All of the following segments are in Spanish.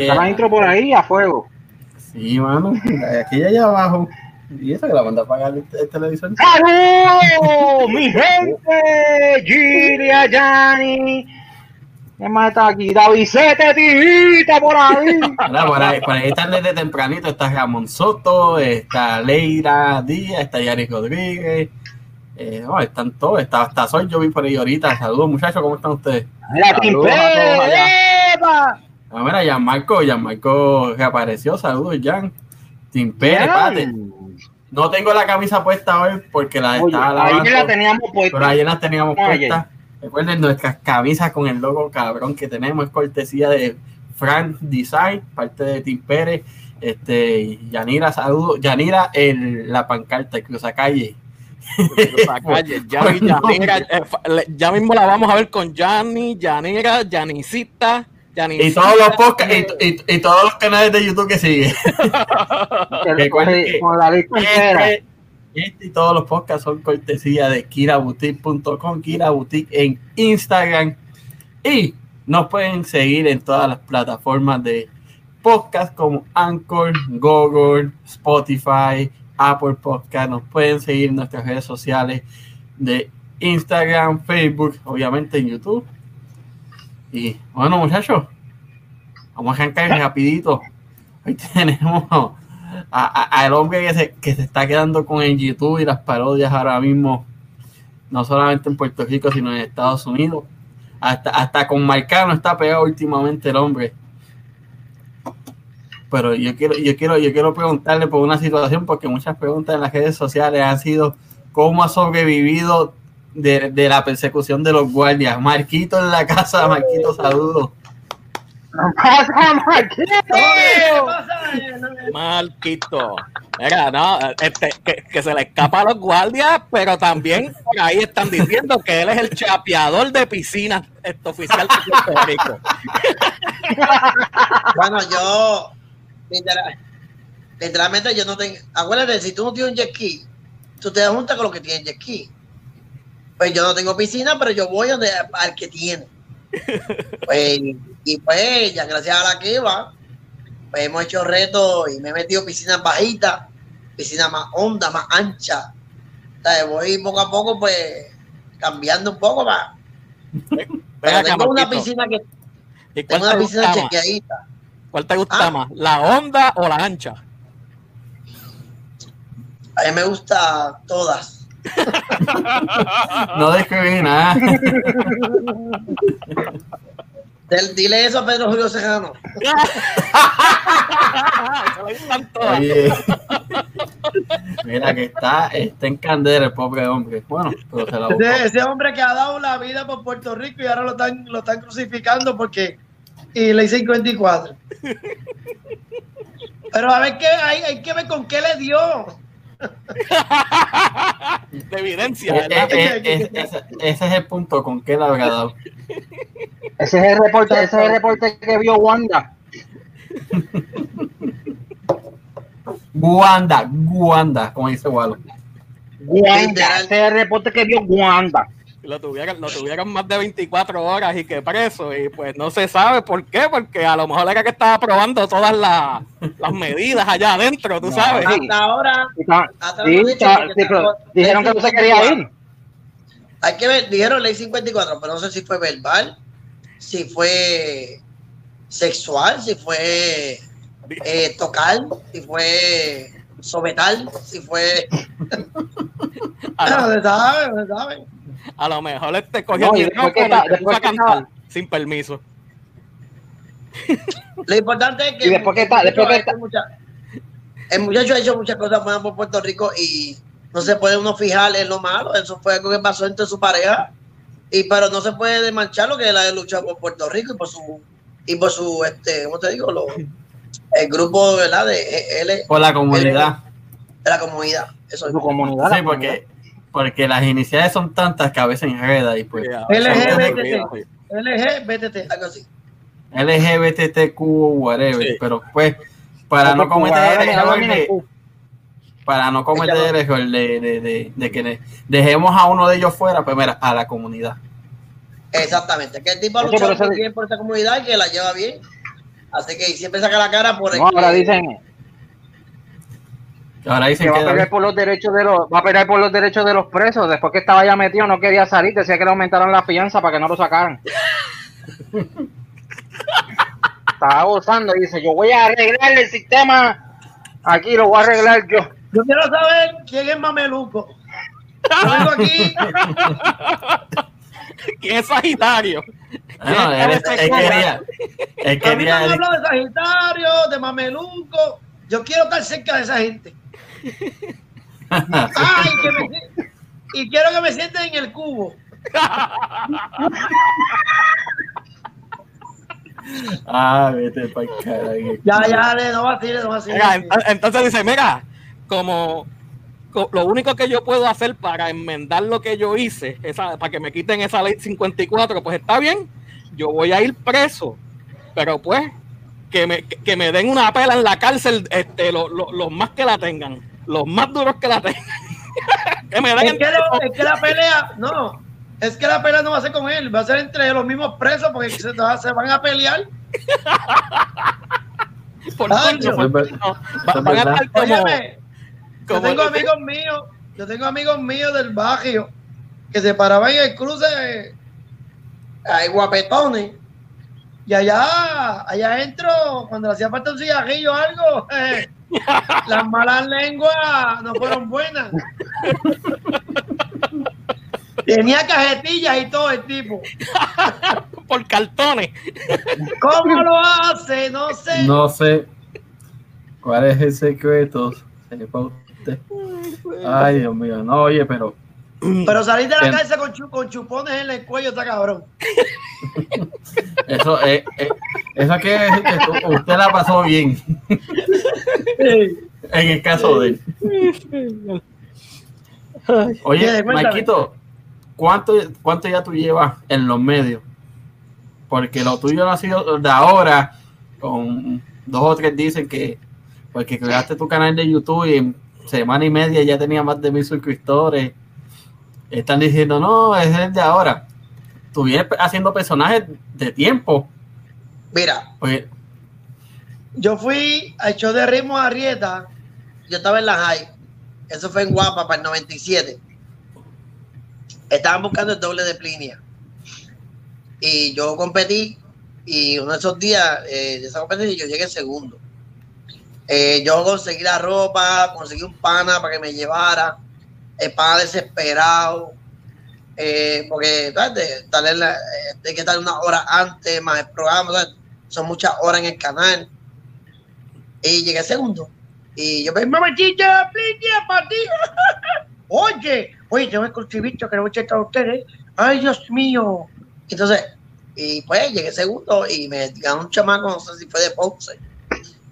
Está la intro por ahí a fuego. Sí, mano. Aquí allá abajo. ¿Y eso que la manda a pagar el, el televisor? ¡Saludos, mi gente! Giria, Yanni. ¿Quién más está aquí? Davidete, tijita por ahí. Por, ahí, por ahí están desde tempranito. Está Ramón Soto, está Leira Díaz, está Yaris Rodríguez. Eh, no, están todos. Está, hasta Sol, yo vi por ahí ahorita. Saludos, muchachos, ¿cómo están ustedes? Tim Saludos a todos allá. Pérez, ¡epa! Ah, mira, Gianmarco, Gianmarco reapareció. Saludos, Jan. Tim Pérez, pate. No tengo la camisa puesta hoy porque la Oye, estaba lavando. ayer la teníamos puesta. Pero ayer las teníamos Ayer. puestas. Recuerden nuestras camisas con el logo cabrón que tenemos. Es cortesía de Frank Design, parte de Tim Pérez. Este, Yanira, saludos. Yanira, el, la pancarta, cruza calle. Cruza calle, Yanira, ya mismo la vamos a ver con Yanni, Yanira, Yanisita, Y todos los podcasts y, y- y todos los canales de YouTube que siguen. Que- Con la lista. Este, este y todos los podcasts son cortesía de kiraboutique.com, Kira Boutique en Instagram. Y nos pueden seguir en todas las plataformas de podcast como Anchor, Google, Spotify, Apple Podcast. Nos pueden seguir en nuestras redes sociales de Instagram, Facebook, obviamente en YouTube. Y bueno, muchachos, vamos a arrancar rapidito. Hoy tenemos al hombre que se, que se está quedando con el YouTube y las parodias ahora mismo, no solamente en Puerto Rico, sino en Estados Unidos. Hasta, hasta con Marcano está pegado últimamente el hombre. Pero yo quiero, yo quiero, yo quiero preguntarle por una situación, porque muchas preguntas en las redes sociales han sido cómo ha sobrevivido de, de la persecución de los guardias. Marquito en la casa, Marquito, saludos. Marquito. Marquito. Mira, no, este, que, que se le escapa a los guardias, pero también por ahí están diciendo que él es el chapeador de piscinas este, oficial de Puerto Rico. Bueno, yo literal- literalmente yo no tengo. Acuérdate, si tú no tienes un jet ski, tú te juntas con los que tienen jet ski. Pues yo no tengo piscina, pero yo voy donde, al que tiene. Pues, y pues, ya gracias a la que va, pues hemos hecho retos y me he metido piscinas bajitas, piscinas más hondas, más anchas. O sea, voy poco a poco, pues, cambiando un poco más. Pero tengo una piscina que ¿Y cuál tengo una piscina chequeadita. ¿Cuál te gusta Ah. más? ¿La honda o la ancha? A mí me gusta todas. No describí nada. Dile eso a Pedro Julio Sejano. Oye, mira que está, está en candela el pobre hombre. Bueno, pero se la. Ese, ese hombre que ha dado la vida por Puerto Rico y ahora lo están, lo están crucificando porque y ley 54. Pero a ver qué hay, hay que ver con qué le dio. De evidencia, Eh, ¿verdad? eh, eh, ese, ese es el punto con que le habrá dado. Ese es el reporte, ese es el reporte que vio Wanda. Guanda, Guanda, como dice Walo. Wanda. Ese es el reporte que vio Wanda. Lo tuvieron, lo tuvieron más de 24 horas y que preso. Y pues no se sabe por qué, porque a lo mejor era que estaba probando todas las, las medidas allá adentro, tú No, sabes. sí. Hasta ahora, Y está- Hasta sí, lo han dicho está- porque sí, pero está- dijeron que no se quería ir. hay que ver, dijeron ley 54, pero no sé si fue verbal, si fue sexual, si fue eh, tocar, si fue sobetal, si fue. A No se sabe, no se sabe. A lo mejor este cogió No, el y después que micrófono está- después a cantar está- sin permiso. Lo importante es que. Y después que está- el después que muchacho ha hecho mucha- el muchacho ha hecho muchas cosas buenas por Puerto Rico y no se puede uno fijar en lo malo. Eso fue algo que pasó entre su pareja. Y pero no se puede desmanchar lo que él ha luchado por Puerto Rico y por su y por su este, ¿cómo te digo? Lo- el grupo ¿verdad? de él Por la comunidad. de la comunidad. Eso es. Su comunidad. Sí, porque, porque las iniciales son tantas que a veces enreda y pues LGBT. LGBT, algo así. LGBTQ, whatever, Sí. pero pues para no cometer el error Mira, de, para no cometer el error de, de, de, de que le- dejemos a uno de ellos fuera, pues mira, a la comunidad. Exactamente. Que el tipo ha luchado muy bien por esta comunidad y que la lleva bien. Así que siempre saca la cara por el No, ahora dicen Que ahora que dicen va a que pelear por los derechos de los, va a pelear por los derechos de los presos. Después que estaba ya metido, no quería salir, decía que le aumentaron la fianza para que no lo sacaran. estaba gozando y dice, yo voy a arreglar el sistema. Aquí lo voy a arreglar yo. Yo quiero saber quién es Mameluco. Yo vengo aquí, ¿Quién es Sagitario? Bueno, él, él quería, él a mí no quería, me habla de Sagitario, de Mameluco. Yo quiero estar cerca de esa gente. Ay, que me sie- y quiero que me sienten en el cubo. ah, vete para caray. Ya, ya, dale, no vaciles, no vaciles. Mira, ent- entonces dice, mira, como co- lo único que yo puedo hacer para enmendar lo que yo hice, esa, para que me quiten esa ley 54, pues está bien, yo voy a ir preso, pero pues que me, que- me den una pela en la cárcel, este, lo- lo- los más que la tengan, los más duros que la tengan. que me den Es que, lo- es que la pelea, no, es que la pelea no va a ser con él, va a ser entre los mismos presos porque se, se van a pelear. por van a estar como- Óyeme, yo tengo amigos míos, yo tengo amigos míos del barrio que se paraban en el cruce, hay guapetones, y allá, allá adentro, cuando le hacía falta un cigarrillo o algo, eh, las malas lenguas no fueron buenas. Tenía cajetillas y todo el tipo. por cartones. ¿Cómo lo hace? No sé. No sé cuál es el secreto. Usted. Ay, Dios mío, no, oye, pero Pero salir de la Bien. cárcel con, chu- con chupones en el cuello está cabrón. eso es, es- eso que, tú- usted la pasó bien en el caso de él. Oye. Marquito, ¿cuánto, ¿cuánto ya tú llevas en los medios? Porque lo tuyo no ha sido de ahora, con dos o tres dicen que porque creaste tu canal de YouTube y en semana y media ya tenía más de mil suscriptores. Están diciendo, no, es el de ahora. Tú vienes haciendo personajes de tiempo. Mira, Oye, yo fui al show de ritmo Arrieta. Yo estaba en la high. Eso fue en Guapa para el 97. Estaban buscando el doble de Plinia. Y yo competí. Y uno de esos días eh, de esa competencia yo llegué segundo. Eh, yo conseguí la ropa, conseguí un pana para que me llevara. El pana desesperado. eh, porque ¿sabes? La- eh, hay que estar una hora antes, más el programa. Son muchas horas en el canal. Y llegué segundo. Y yo me mamá chicha, para ti. Oye, oye, tengo que escribirte que no voy a a ustedes. Ay, Dios mío. Entonces, y pues llegué segundo y me ganó un chamaco, no sé si fue de Ponce.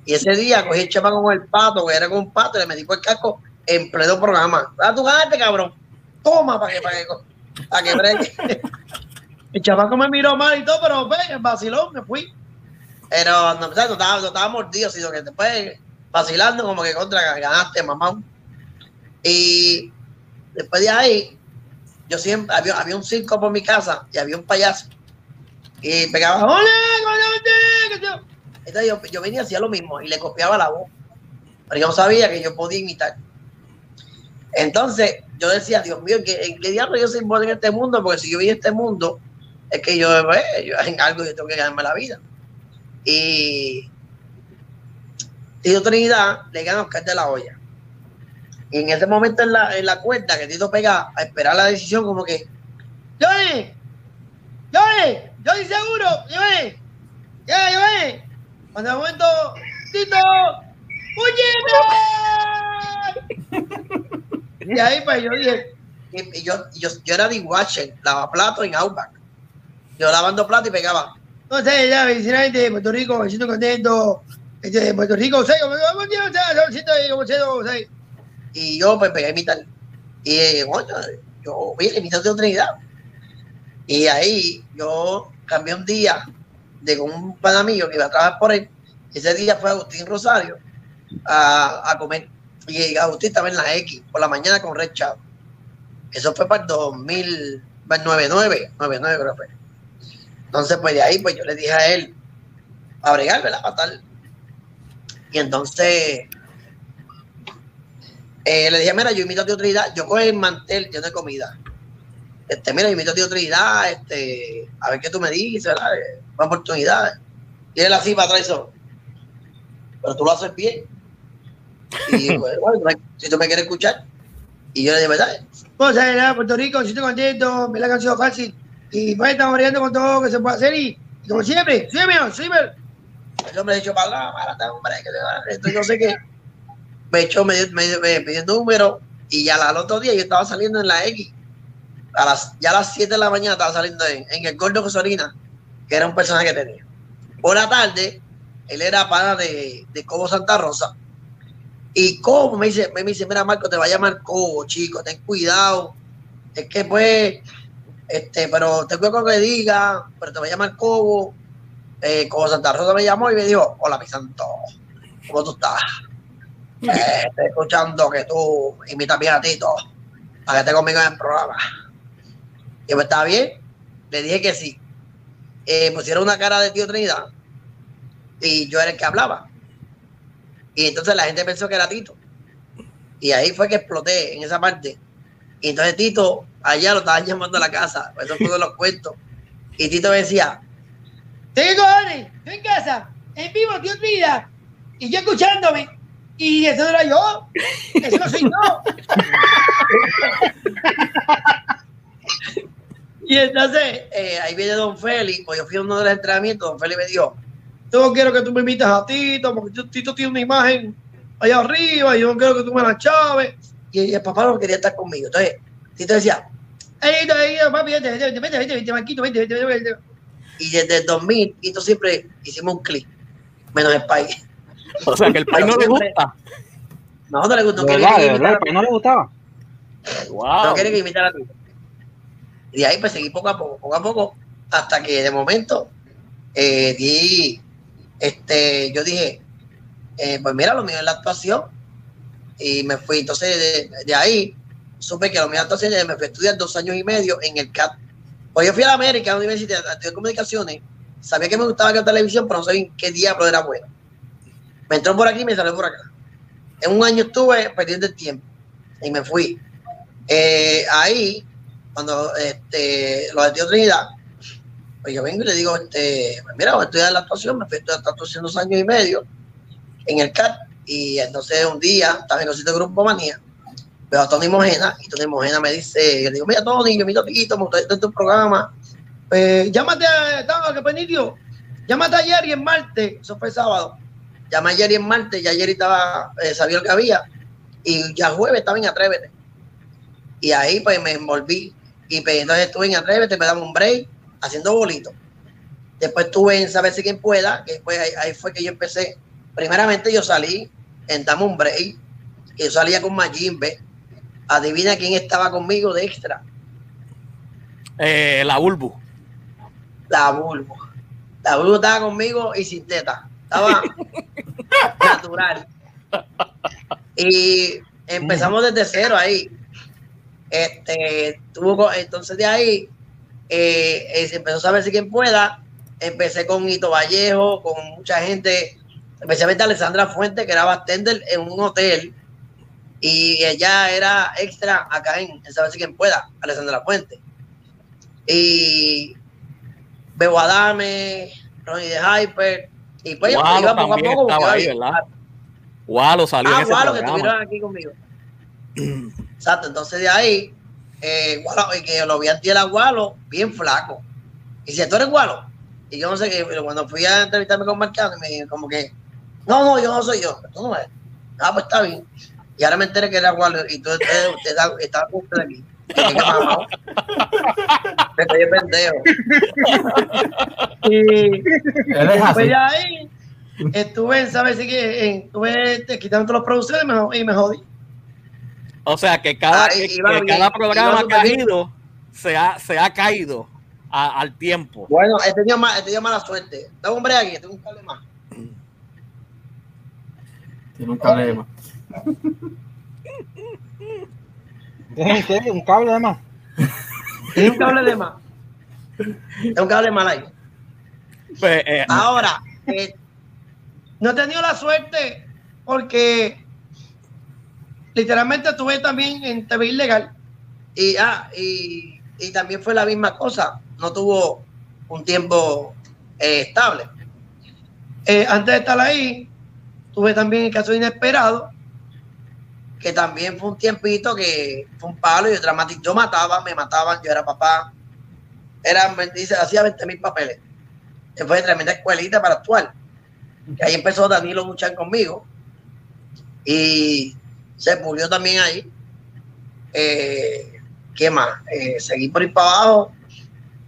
Y ese día cogí el chamaco con el pato, que era con un pato, y le metí por el casco en pleno programa. Ah, tú ganaste, cabrón. Toma, para que, para que, para que bregue. El chamaco me miró mal y todo, pero ve, el vacilón, me fui. Pero no, no estaba, no estaba mordido, sino que después vacilando como que contra ganaste, mamá. Y después de ahí, yo siempre, había, había un circo por mi casa y había un payaso. Y pegaba, ¡Hola, hola, Entonces yo, yo venía y hacía lo mismo y le copiaba la voz. Pero yo no sabía que yo podía imitar. Entonces yo decía, Dios mío, ¿en qué, qué diablo yo soy bueno en este mundo? Porque si yo vi este mundo, es que yo, yo en algo yo tengo que ganarme la vida. Y Tito Trinidad le gana a Oscar de la Hoya. Y en ese momento en la, en la cuenta que Tito pega a esperar la decisión, como que, Johnny, Johnny, Johnny seguro, Johnny, ya, Johnny. Cuando de momento, Tito, ¡Huyeme! Y ahí pues yo dije, yo, yo, yo era de Watcher, lavaplato en Outback. Yo lavando plato y pegaba. No sé, ya, sinceramente, de Puerto Rico, me siento contento. Este, de Puerto Rico, sé, como ahí. Y yo pues pegué a imitar. Y bueno, yo la imitación de Trinidad. Y ahí yo cambié un día de con un pan amigo que iba a trabajar por él. Ese día fue Agustín Rosario a, a comer. Y Agustín estaba en la X por la mañana con Red Chavo. Eso fue para el 2000, para el 99, 99 creo fue. Entonces, pues de ahí, pues yo le dije a él, para bregar, ¿verdad? Para. Y entonces eh, le dije, mira, yo invito a Tío Trinidad, yo cojo el mantel lleno de comida. Este, mira, yo invito a Tío Trinidad, este, a ver qué tú me dices, ¿verdad? Una oportunidad. Y él así para atrás pero tú lo haces bien. Y bueno, si tú me quieres escuchar. Y yo le dije, ¿verdad? Pues, eh, Puerto Rico, si estoy contento, me la canción fácil. Y pues estamos variando con todo lo que se puede hacer. Y, como siempre, sí, mío, sí, mío. El hombre dicho para para hombre, que se va. Entonces, no sé qué. Me echó, me, me, me pidió número. Y ya al otro día yo estaba saliendo en la X. A las, ya a las 7 de la mañana estaba saliendo en, en el Gordo Cosolina, que era un personaje que tenía. Por la tarde, él era pana de, de Cobo Santa Rosa. Y Cobo me dice, me dice, mira Marco, te va a llamar Cobo, chico, ten cuidado. Es que pues, este, pero ten cuidado con que diga, pero te va a llamar Cobo. Eh, Cobo Santa Rosa me llamó y me dijo, hola mi santo, ¿cómo tú estás? Eh, estoy escuchando que tú imitas bien a Tito para que esté conmigo en el programa. Y yo, ¿está bien? Le dije que sí. Eh, pusieron una cara de tío Trinidad y yo era el que hablaba. Y entonces la gente pensó que era Tito. Y ahí fue que exploté en esa parte. Y entonces Tito, allá lo estaban llamando a la casa. Eso fue de los cuentos. Y Tito me decía, ¿qué cojones? Estoy en casa, en vivo, tío Trinidad. Y yo escuchándome. Y eso era yo. Eso no soy yo. y entonces, eh, ahí viene Don Félix, pues yo fui a uno de los entrenamientos, Don Félix me dijo, yo no quiero que tú me invites a Tito, porque Tito tiene una imagen allá arriba, y yo no quiero que tú me la chaves. Y el papá no quería estar conmigo. Entonces, Tito decía, "Ey, ey, ey, papi, vete, vete, vete, vete, vete, Marquito, vete, vete, vete, vete". Y desde el 2000, Tito siempre hicimos un clic, menos el país. O sea, que el país no le gusta. No, no le gustó. ¿De No verdad, de quería que verdad, imitara- pero no le gustaba. Wow. no quiere que imitara a Tito. Y de ahí pues seguí poco a poco, poco a poco, hasta que de momento eh, di, este, yo dije, eh, pues mira, lo mío es la actuación. Y me fui, entonces de, ahí supe que lo mío es la actuación y me fui a estudiar dos años y medio en el CAT. Pues yo fui a la América, a la Universidad de Comunicaciones, sabía que me gustaba la televisión, pero no sabía en qué diablo era bueno. Me entró por aquí y me salió por acá. En un año estuve perdiendo el tiempo y me fui. Eh, ahí, cuando este, lo de Trinidad, pues yo vengo y le digo, este, pues mira, voy a estudiar la actuación, me fui a estudiar actuación dos años y medio en el CAT, y entonces un día, estaba en el sitio de Grupo Manía, veo a Tony Mojena, y Tony Mojena me dice, yo digo, mira Tony, yo miro Tito, me gusta esto en tu programa, pues llámate a, estaba, que penitio, llámate a Jerry en Marte, eso fue sábado, llamé a Jerry en Marte, ya Jerry estaba, eh, sabía lo que había, y ya jueves estaba en Atrévete, y ahí pues me envolví, y pues, entonces estuve en Atrévete, me daba un break, haciendo bolitos. Después estuve en Saber si quien pueda, que después ahí, ahí fue que yo empecé. Primeramente yo salí en Dame un Break, que yo salía con Majimbe. Adivina quién estaba conmigo de extra. Eh, la Bulbu. La Bulbo. La Bulbo estaba conmigo y sin teta. Estaba natural. Y empezamos desde cero ahí. Este, tuvo, entonces de ahí eh, eh, se empezó a saber si quien pueda. Empecé con Hito Vallejo, con mucha gente, especialmente Alessandra Fuente, que era bartender en un hotel. Y ella era extra acá en, en Saber si quien pueda, Alessandra Fuente. Y Bebo Adame, Ronnie de Hyper. Y pues iba poco a poco. estaba salió en Ah, ese Gualo, que estuvieron aquí conmigo. Exacto, entonces de ahí, eh, Gualo, y que lo vi antes era Gualo, bien flaco. Y si tú eres Gualo, y yo no sé qué, pero cuando fui a entrevistarme con Marcano, me dijo como que, no, no, yo no soy yo, tú no eres. Ah, pues está bien. Y ahora me enteré que era Gualo, y tú usted, usted está- estaba con usted aquí. Y dije, "¿Qué mamá?". Me estoy pendejo. Y, Después de ahí, estuve ¿sabes? Sí que en- estuve este, quitando y me, jo- y me jodí. O sea, que cada, Ah, que- cada programa ido se ha, se ha caído a- al tiempo. Bueno, he tenido, ma- he tenido mala suerte. Tengo un hombre aquí, tengo un cable más. Tiene un cable de más. Un cable de más. Tengo un cable de más. Tengo un cable mal ahí. Pues, eh, Ahora, eh, no he tenido la suerte porque literalmente estuve también en TV Ilegal y, ah, y, y también fue la misma cosa. No tuvo un tiempo eh, estable. Eh, antes de estar ahí, tuve también el caso inesperado, que también fue un tiempito que fue un palo y yo dramático. Yo mataba, me mataban, yo era papá. Era, dice, hacía 20 mil papeles. Fue tremenda escuelita para actuar. Ahí empezó Danilo a luchar conmigo. Y se murió también ahí. Eh, ¿Qué más? Eh, seguí por ir para abajo.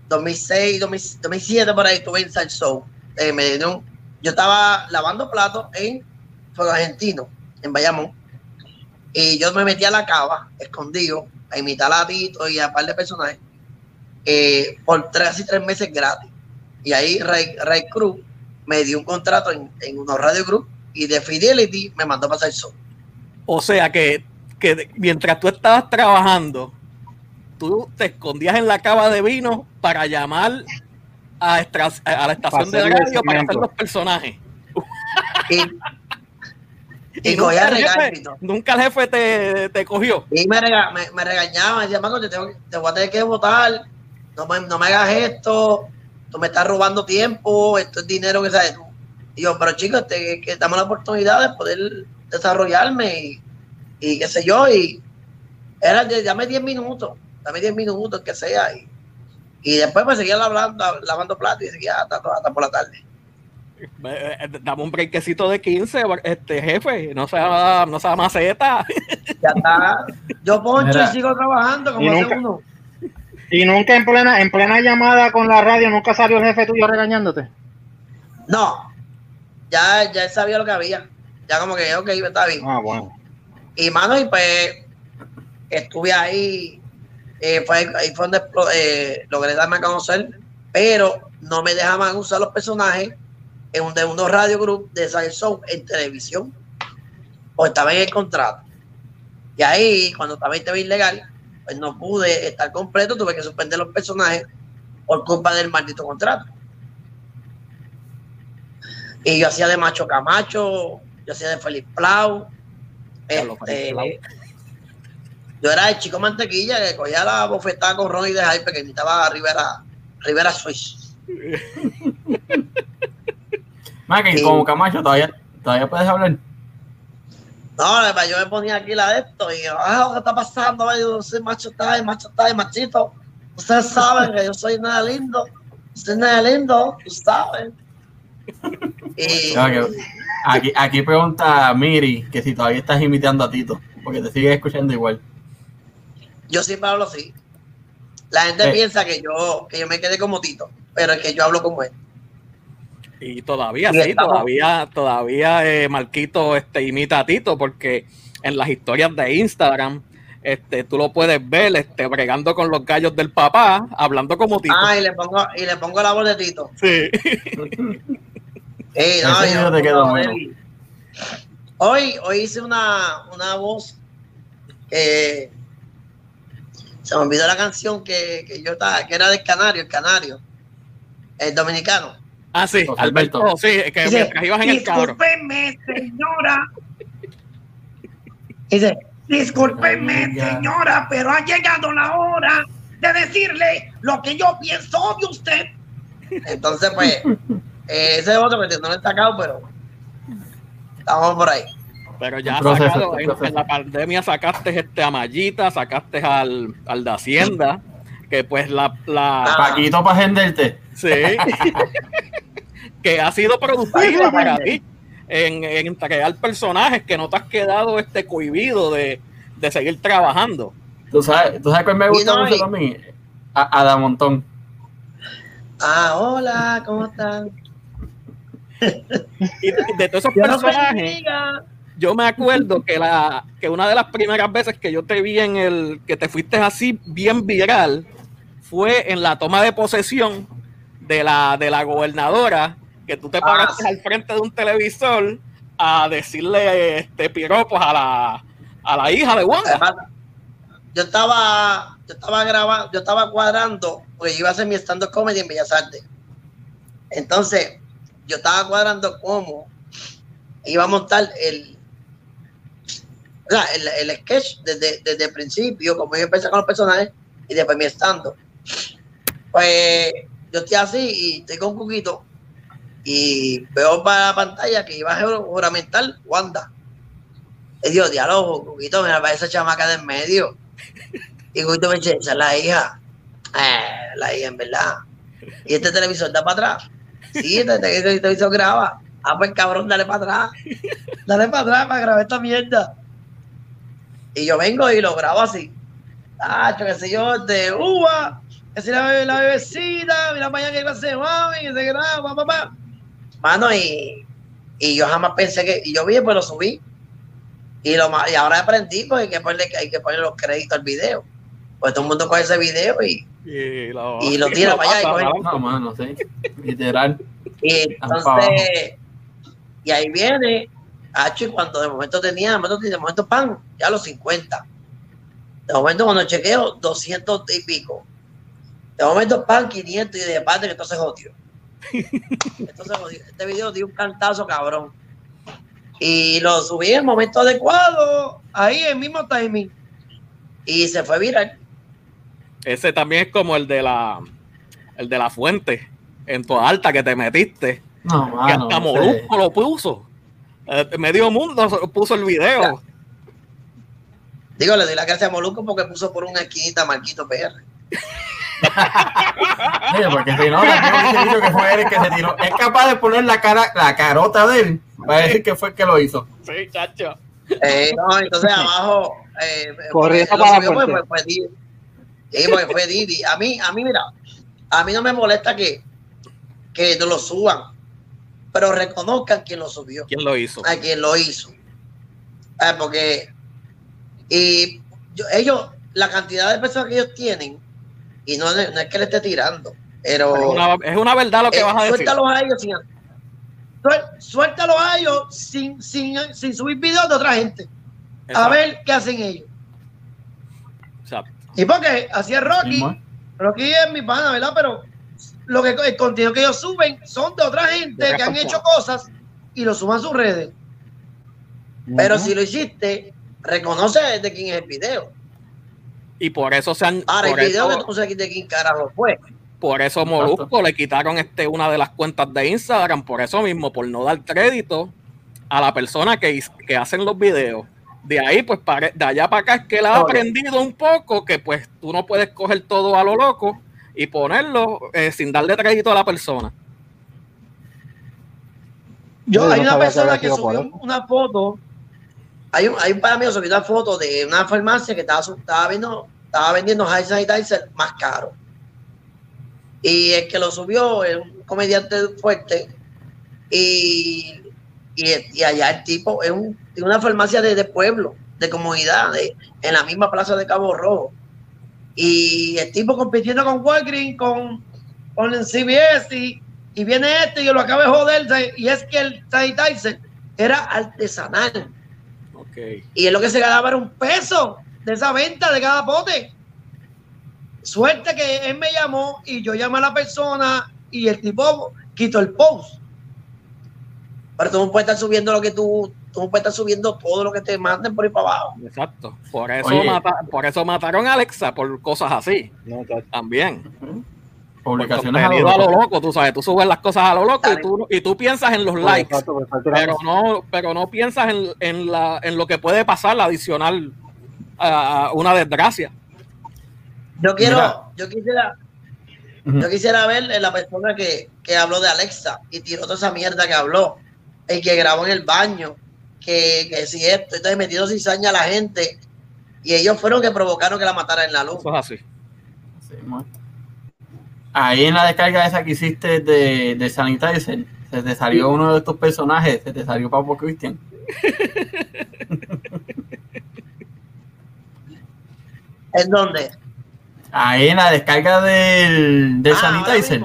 2006, 2007, por ahí estuve en Salsou. Eh, me dieron, yo estaba lavando platos en Fuego Argentino, en Bayamón. Y yo me metí a la cava, escondido, a imitar a Tito y a un par de personajes, eh, por tres y tres meses gratis. Y ahí Ray, Ray Cruz me dio un contrato en, en unos Radio Group y de Fidelity me mandó a pasar show. O sea que, que mientras tú estabas trabajando, tú te escondías en la cava de vino para llamar a, extra, a la estación de radio para hacer los personajes. Y, y, Y nunca, el jefe, nunca el jefe te, te cogió. Y me, rega, me, me regañaba, me decía, Marco, te, tengo, te voy a tener que votar, no me, no me hagas esto, tú me estás robando tiempo, esto es dinero que sabes tú. Y yo, pero chicos, este, que dame la oportunidad de poder desarrollarme y, y qué sé yo, y era de dame 10 minutos, dame 10 minutos, que sea, y, y después me seguía lavando, lavando platos y seguía hasta, hasta por la tarde. Eh, Dame un breakcito de 15, este jefe, no sea, no sea maceta. Ya está. Yo poncho Mira. y sigo trabajando como Y hace nunca- uno. Y nunca en plena, en plena llamada con la radio, nunca salió el jefe tuyo regañándote. No, ya, ya sabía lo que había. Ya como que, ok, está bien. Ah, bueno. Y mano, y pues estuve ahí, eh, fue, ahí fue donde eh, logré darme a conocer, pero no me dejaban usar los personajes en un, de unos radio group de Science Show en televisión, o estaba en el contrato. Y ahí, cuando estaba en TV ilegal, pues no pude estar completo, tuve que suspender los personajes por culpa del maldito contrato. Y yo hacía de Macho Camacho, yo hacía de Feliz Plau. Este, yo era el chico mantequilla que cogía la bofetada con Ronnie de Hype que imitaba a Rivera, Rivera Swiss. Sí. como Camacho, todavía, todavía puedes hablar. No, yo me ponía aquí la de esto y yo, ah, ¿qué está pasando? Yo soy macho tal, macho tal, machito. Ustedes saben que yo soy nada lindo. Soy nada lindo, tú sabes. Que- Aquí, aquí pregunta Miri que si todavía estás imitando a Tito, porque te sigues escuchando igual. yo siempre hablo así. La gente Eh. piensa que yo, que yo me quedé como Tito, pero es que yo hablo como él. Y todavía, Y sí, estamos- todavía, todavía eh, Marquito este, imita a Tito, porque en las historias de Instagram, este, tú lo puedes ver este, bregando con los gallos del papá, hablando como Tito. Ah, y le pongo, y le pongo la voz de Tito. Sí. Ey, no, Ese yo- video te quedó no, bueno. él- Hoy, hoy hice una, una voz que se me olvidó la canción que, que yo estaba, que era del Canario, el Canario, el dominicano. Ah, sí, José Alberto, Alberto. sí, que Dice, mientras ibas en el carro. Discúlpeme, señora. Dice, Discúlpeme, señora, pero ha llegado la hora de decirle lo que yo pienso de usted. entonces pues, eh, ese es otro que no lo he sacado, pero estamos por ahí. Pero ya proceso, sacado, en, la pandemia sacaste este a Mayita, sacaste al, al de Hacienda, que pues la, la Ah. Paquito para venderte. sí, que ha sido productiva para ti en, en crear personajes que no te has quedado este cohibido de, de seguir trabajando. ¿Tú sabes, ¿Tú sabes cuál me gusta no, mucho y- también? A, Adamontón. Ah, hola, ¿cómo están? Y de, de todos esos Dios personajes, yo me acuerdo que la que una de las primeras veces que yo te vi en el que te fuiste así bien viral fue en la toma de posesión de la de la gobernadora que tú te Ah, paraste sí. al frente de un televisor a decirle este piropos a la a la hija de Wanda. Además, yo estaba, yo estaba grabando, yo estaba cuadrando, porque yo iba a hacer mi stand-up comedy en Bellas Artes. Entonces, yo estaba cuadrando cómo iba a montar el, el, el sketch desde, desde el principio, como yo empecé con los personajes y después mi estando. Pues yo estoy así y estoy con Cuquito y veo para la pantalla que iba a juramentar Wanda. Y digo, diálogo, Cuquito, mira para esa chamaca de en medio. Y Cuquito me dice, esa es la hija. Eh, la hija, en verdad. Y este televisor da para atrás. Sí, este, este televisor graba. Ah, pues cabrón, dale para atrás. Dale para atrás para grabar esta mierda. Y yo vengo y lo grabo así. Ah, qué sé yo, de uva. Que si la, la bebecita, mira para allá que clase de mami, que se graba, papá. Mano, y, y yo jamás pensé que. Y yo vi, pues lo subí. Y, lo, y ahora aprendí, pues hay que ponerle, hay que ponerle los créditos al video. Pues todo el mundo coge ese video y, Y lo, Y lo tira para allá y coge-. Literal. y entonces. Y ahí viene. Hacho, y cuando de momento tenía, de momento, de momento pan, ya los 50. De momento cuando chequeo, 200 y pico. De momento pan, 500 y de parte que entonces jodió. Entonces. Este video dio un cantazo cabrón. Y lo subí en el momento adecuado, ahí en el mismo timing. Y se fue viral. Ese también es como el de la el de la fuente en tu alta que te metiste. No, que mano. hasta ese- Molusco lo puso. Eh, medio mundo puso el video. Digo, le doy la gracia a Moluco porque puso por una esquinita Marquito PR. Oye, porque si no, que dicho que fue él el que se tiró. Es capaz de poner la cara, la carota de él para decir que fue el que lo hizo. Sí, chacho. Eh, no, entonces abajo. Eh, Corriendo lo para la Sí, porque fue Didi. A mí, a mí, mira, a mí no me molesta que, que no lo suban, pero reconozcan quién lo subió, ¿Quién lo hizo? a quien lo hizo. Eh, porque y yo- ellos, la cantidad de personas que ellos tienen, y no, no es que le esté tirando, pero. Es una, es una verdad lo que Eh, vas a decir. suéltalos a ellos sin suéltalos a ellos sin, sin, sin subir videos de otra gente. A ver qué hacen ellos. Exacto. Y porque así es Rocky. Rocky es mi pana, ¿verdad? Pero lo que el contenido que ellos suben son de otra gente De que han hecho cosas y lo suban a sus redes. Pero si lo hiciste, reconoce de quién es el video. Y por eso se han. Ahora, el video eso, que no sé de quién carajo fue. por eso Molusco le quitaron este una de las cuentas de Instagram, por eso mismo, por no dar crédito a la persona que, que hacen los videos. De ahí, pues, pare- de allá para acá es que él ha aprendido un poco que, pues, tú no puedes coger todo a lo loco y ponerlo eh, sin darle crédito a la persona. Yo, hay no una persona que subió una foto. Hay un, hay un para mí que subió una foto de una farmacia que estaba, estaba, viendo, estaba vendiendo high sanitizer más caro. Y el que lo subió es un comediante fuerte. Y, y, y allá el tipo es un, una farmacia de, de pueblo, de comunidad, de- en la misma plaza de Cabo Rojo. Y el tipo compitiendo con Walgreens, con, con el CBS y, y viene este y yo lo acabo de joder. Y es que el sanitizer era artesanal. Y es lo que se ganaba era un peso de esa venta de cada pote. Suerte que él me llamó y yo llamé a la persona y el tipo quitó el post. Pero tú no puedes estar subiendo lo que tú, tú no puedes estar subiendo todo lo que te manden por ahí para abajo. Exacto. Por eso, Oye. mata- por eso mataron a Alexa, por cosas así. No. También. Publicaciones a lo a lo loco. tú sabes, tú subes las cosas a lo loco y tú, y tú piensas en los likes. Exacto, pues, está tirando- pero no pero no piensas en, en, la, en lo que puede pasar adicional a una desgracia. Yo quiero, Mira. yo quisiera, yo quisiera ver la persona que, que habló de Alexa y tiró toda esa mierda que habló. El que grabó en el baño, que, que si esto, entonces metiendo cizaña a la gente. Y ellos fueron que provocaron que la matara en la luz. Eso es así. Sí. Ahí en la descarga esa que hiciste de, de Sanitizer, se te salió uno de estos personajes, se te salió Papo Christian. ¿En dónde? Ahí en la descarga del, del Ah, Sanitizer.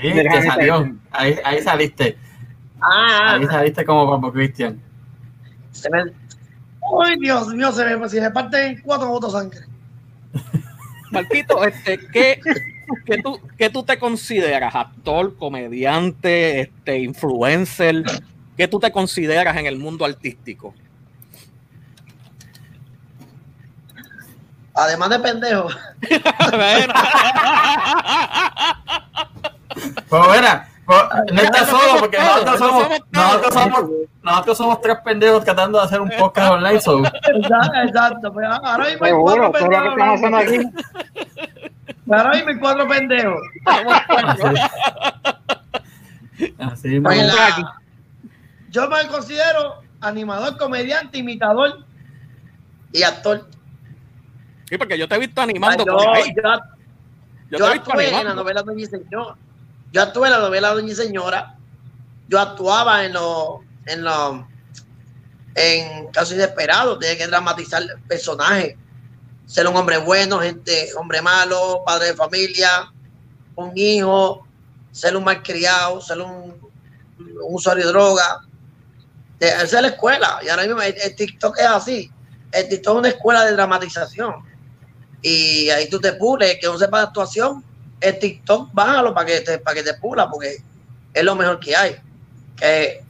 Sí, te salió. Ahí, ahí saliste. Ah, Ahí saliste como Papo Christian. se me... Ay, Dios mío, se me, si me parten cuatro votos sangre. Marquito, este, ¿qué, ¿qué tú, qué tú te consideras? ¿Actor, comediante, este, influencer? ¿Qué tú te consideras en el mundo artístico? Además de pendejo. Pues mira, pues, no estás solo porque nosotros somos, nosotros somos, nosotros somos tres pendejos tratando de hacer un podcast online. So. Exacto, exacto. Pues ahora mismo hay cuatro pendejos. Ahora mismo hay cuatro pendejos. Así, así Pues la- yo me considero animador, comediante, imitador y actor. Sí, porque yo te he visto animando yo, por ahí. yo- Yo, yo te he visto actué en la animando. novela Doña y Señora. Yo actué en la novela Doña y Señora. Yo actuaba en los en los en casos inesperados. Tenía que dramatizar personajes. Ser un hombre bueno, gente, hombre malo, padre de familia, un hijo, ser un malcriado, ser un, usuario de droga. Esa es la escuela. Y ahora mismo el, el TikTok es así. El TikTok es una escuela de dramatización y ahí tú te pules, que no sepa de actuación, el TikTok bájalo para que te, para que te pula, porque es lo mejor que hay. Que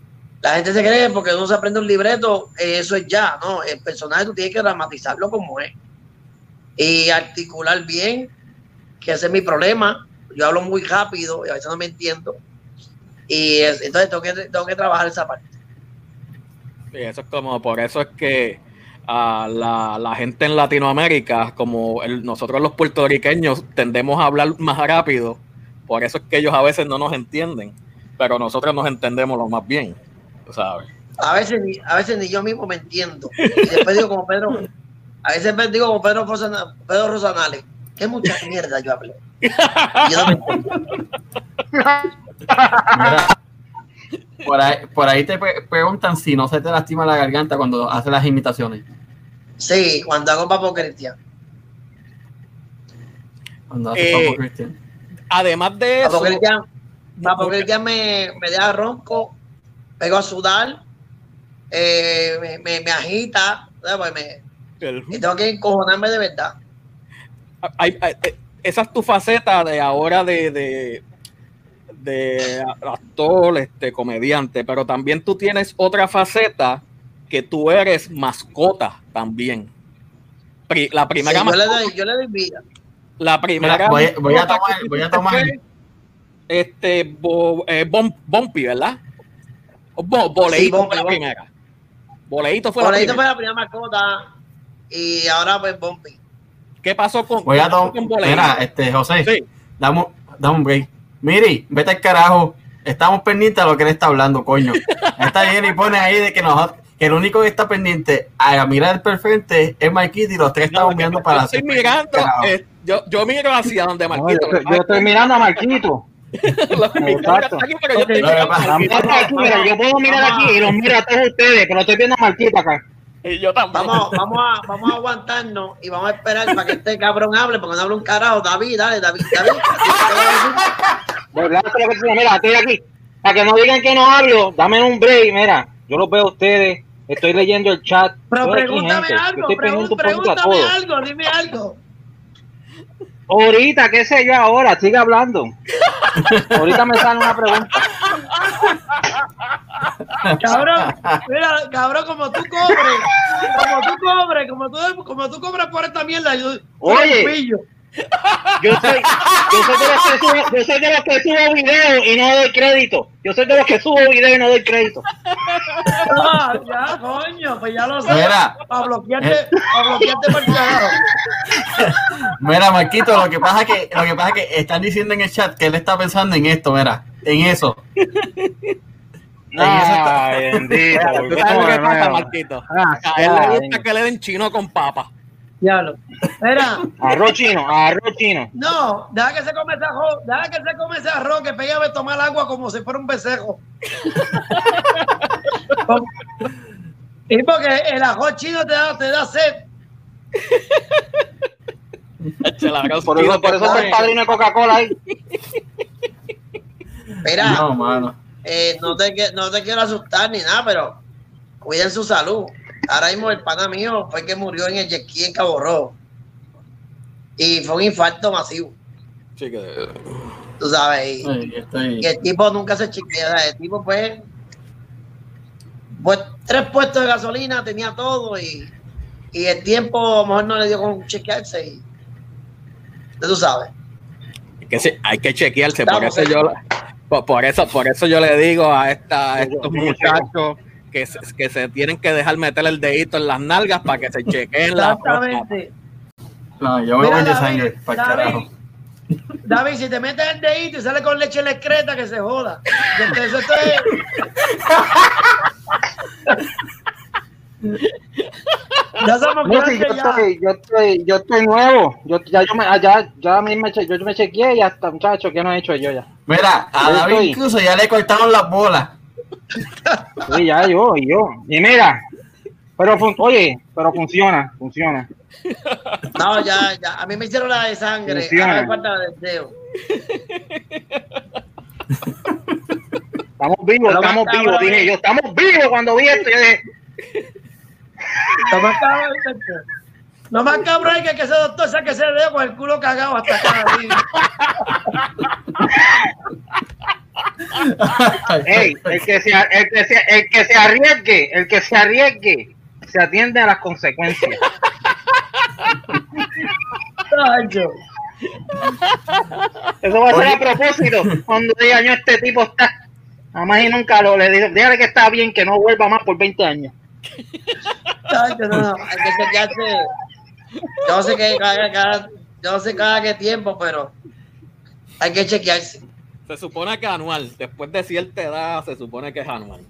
la gente se cree porque uno se aprende un libreto, eh, eso es ya, ¿no? El personaje tú tienes que dramatizarlo como es. Y articular bien, que ese es mi problema. Yo hablo muy rápido y a veces no me entiendo. Y es- entonces tengo que, tengo que trabajar esa parte. Sí, eso es como, por eso es que a la, la gente en Latinoamérica, como el- nosotros los puertorriqueños, tendemos a hablar más rápido. Por eso es que ellos a veces no nos entienden, pero nosotros nos entendemos lo más bien, ¿sabes? A veces, ni, a veces ni yo mismo me entiendo. Y después digo como Pedro, a veces me digo como Pedro, Rosana- Pedro Rosanales, qué mucha mierda yo hablé. Y yo no me entiendo. Por, ahí, por ahí te pre- preguntan si no se te lastima la garganta cuando haces las imitaciones. Sí, cuando hago Papo Cristian. Cuando haces Eh, Papo Cristian. Además de Papo eso, Cristian, Papo Cristian me, me deja ronco, pego a sudar, eh, me, me, me agita, el- y tengo que encojonarme de verdad. hay- hay- eh, esa es tu faceta de ahora de, de, de actor, este, comediante, pero también tú tienes otra faceta que tú eres mascota también. Pri- la Sí, primera yo, le mascota- doy, yo le doy vida. La primera. Mira, voy a- voy a tomar- voy a tomar- Este, bo, eh, Bom- Bumpy, ¿verdad? O Bo, Boleíto Bumpy, fue la primera. Boleíto fue Por la primera. fue la primera mascota y ahora pues Bumpy. ¿Qué pasó con, Voy a con Boleíto? Mira, este, José, Sí. dame, dame un break. Miri, vete al carajo. Estamos pendientes a lo que él está hablando, coño. Está bien y pone ahí de que nosotros, que el único que está pendiente a mirar el perfecto es Marquito y los tres No, estamos yo- mirando yo para estoy hacer- mirando, eh, yo, yo miro hacia donde No, yo, Marquito. estoy- yo estoy mirando a Marquito. Los Exacto. aquí, pero yo estoy mirando Marquito. Yo puedo mirar aquí y los miro a todos ustedes, pero estoy viendo a Marquito acá. Y yo también. Vamos, vamos, a, vamos a aguantarnos y vamos a esperar para que este cabrón hable, porque no habla un carajo. David, dale, David, David. Mira, estoy aquí. Para que no digan que no hablo, dame un break. Mira, yo los veo a ustedes. Estoy leyendo el chat. Pero pregúntame gente. Yo algo, pregun- un poquito a pregúntame algo, dime algo. Ahorita, qué sé yo ahora, sigue hablando. Ahorita me sale una pregunta. Cabrón, mira, cabrón, como tú cobres, como tú cobres, como tú, como tú cobras por esta mierda, yo Oye. pillo. Yo soy, yo soy de los que subo, yo soy de los que subo video y no doy crédito. Yo soy de los que subo video y no doy crédito. Ah, ya, coño, pues ya lo sé. Mira. Para bloquearte, para bloquearte por. Mira, Marquito, lo que pasa es que, lo que pasa es que están diciendo en el chat que él está pensando en esto, mira, en eso. Ay, bendito. ¿Tú sabes lo que pasa, Marquito? Ah, A él le gusta que le den chino con papa. Diablo. Mira, Arroz chino, arroz chino. no, deja que se come ese arroz, deja que se come ese arroz que pega a tomar agua como si fuera un besejo. y porque el arroz chino te da, te da sed. Por eso, por eso es el padrino de Coca-Cola ahí. Mira, No, mano. Eh, no, te, que- no te quiero asustar ni nada, pero cuiden su salud. Ahora mismo el pana mío fue que murió en el jet ski en Cabo Rojo. Y fue un infarto masivo. Sí, que- tú sabes. Y, el tipo nunca se chequea. El tipo, pues, pues, tres puestos de gasolina, tenía todo y, y el tiempo a lo mejor no le dio con chequearse. Y, tú sabes. es que sí, hay que chequearse, por eso yo por, por eso, por eso yo le digo a, esta, a estos muchachos que se, que se tienen que dejar meter el dedito en las nalgas para que se chequeen la próstata. Exactamente. No, yo me Mira, voy de sangre para David. carajo. David, si te metes el dedito y sale con leche en la excreta, que se joda. Yo- Eso esto es- Ya somos No, sí, yo ya. estoy, yo estoy, yo estoy nuevo. Yo, ya yo me, ya, ya a mí me, che- yo me chequeé y hasta muchachos, ¿qué no he hecho yo ya? Mira, a David estoy- incluso ya le cortaron las bolas. Sí, ya yo, y yo. Y mira, pero oye, pero funciona, funciona. No, ya, ya. A mí me hicieron la de sangre. Funciona. Ahora me falta la del dedo. Estamos vivos, Pero estamos vivos, dije yo, estamos vivos cuando vi esto. Yo dije, Lo más cabrón es que- que, que ese doctor saque ese dedo con el culo cagado hasta acá. Ey, el que se, el que se, el que se arriesgue, el que se arriesgue, se atiende a las consecuencias. Eso va a ser a propósito. Cuando digan yo, este tipo está, nada más y nunca lo le digo, dígale que está bien, que no vuelva más por 20 años. Tacho, no, no. Hay que chequearse. Yo no sé qué cada, cada- yo sé cada qué tiempo, pero hay que chequearse. Se supone que anual. Después de cierta edad, se supone que es anual.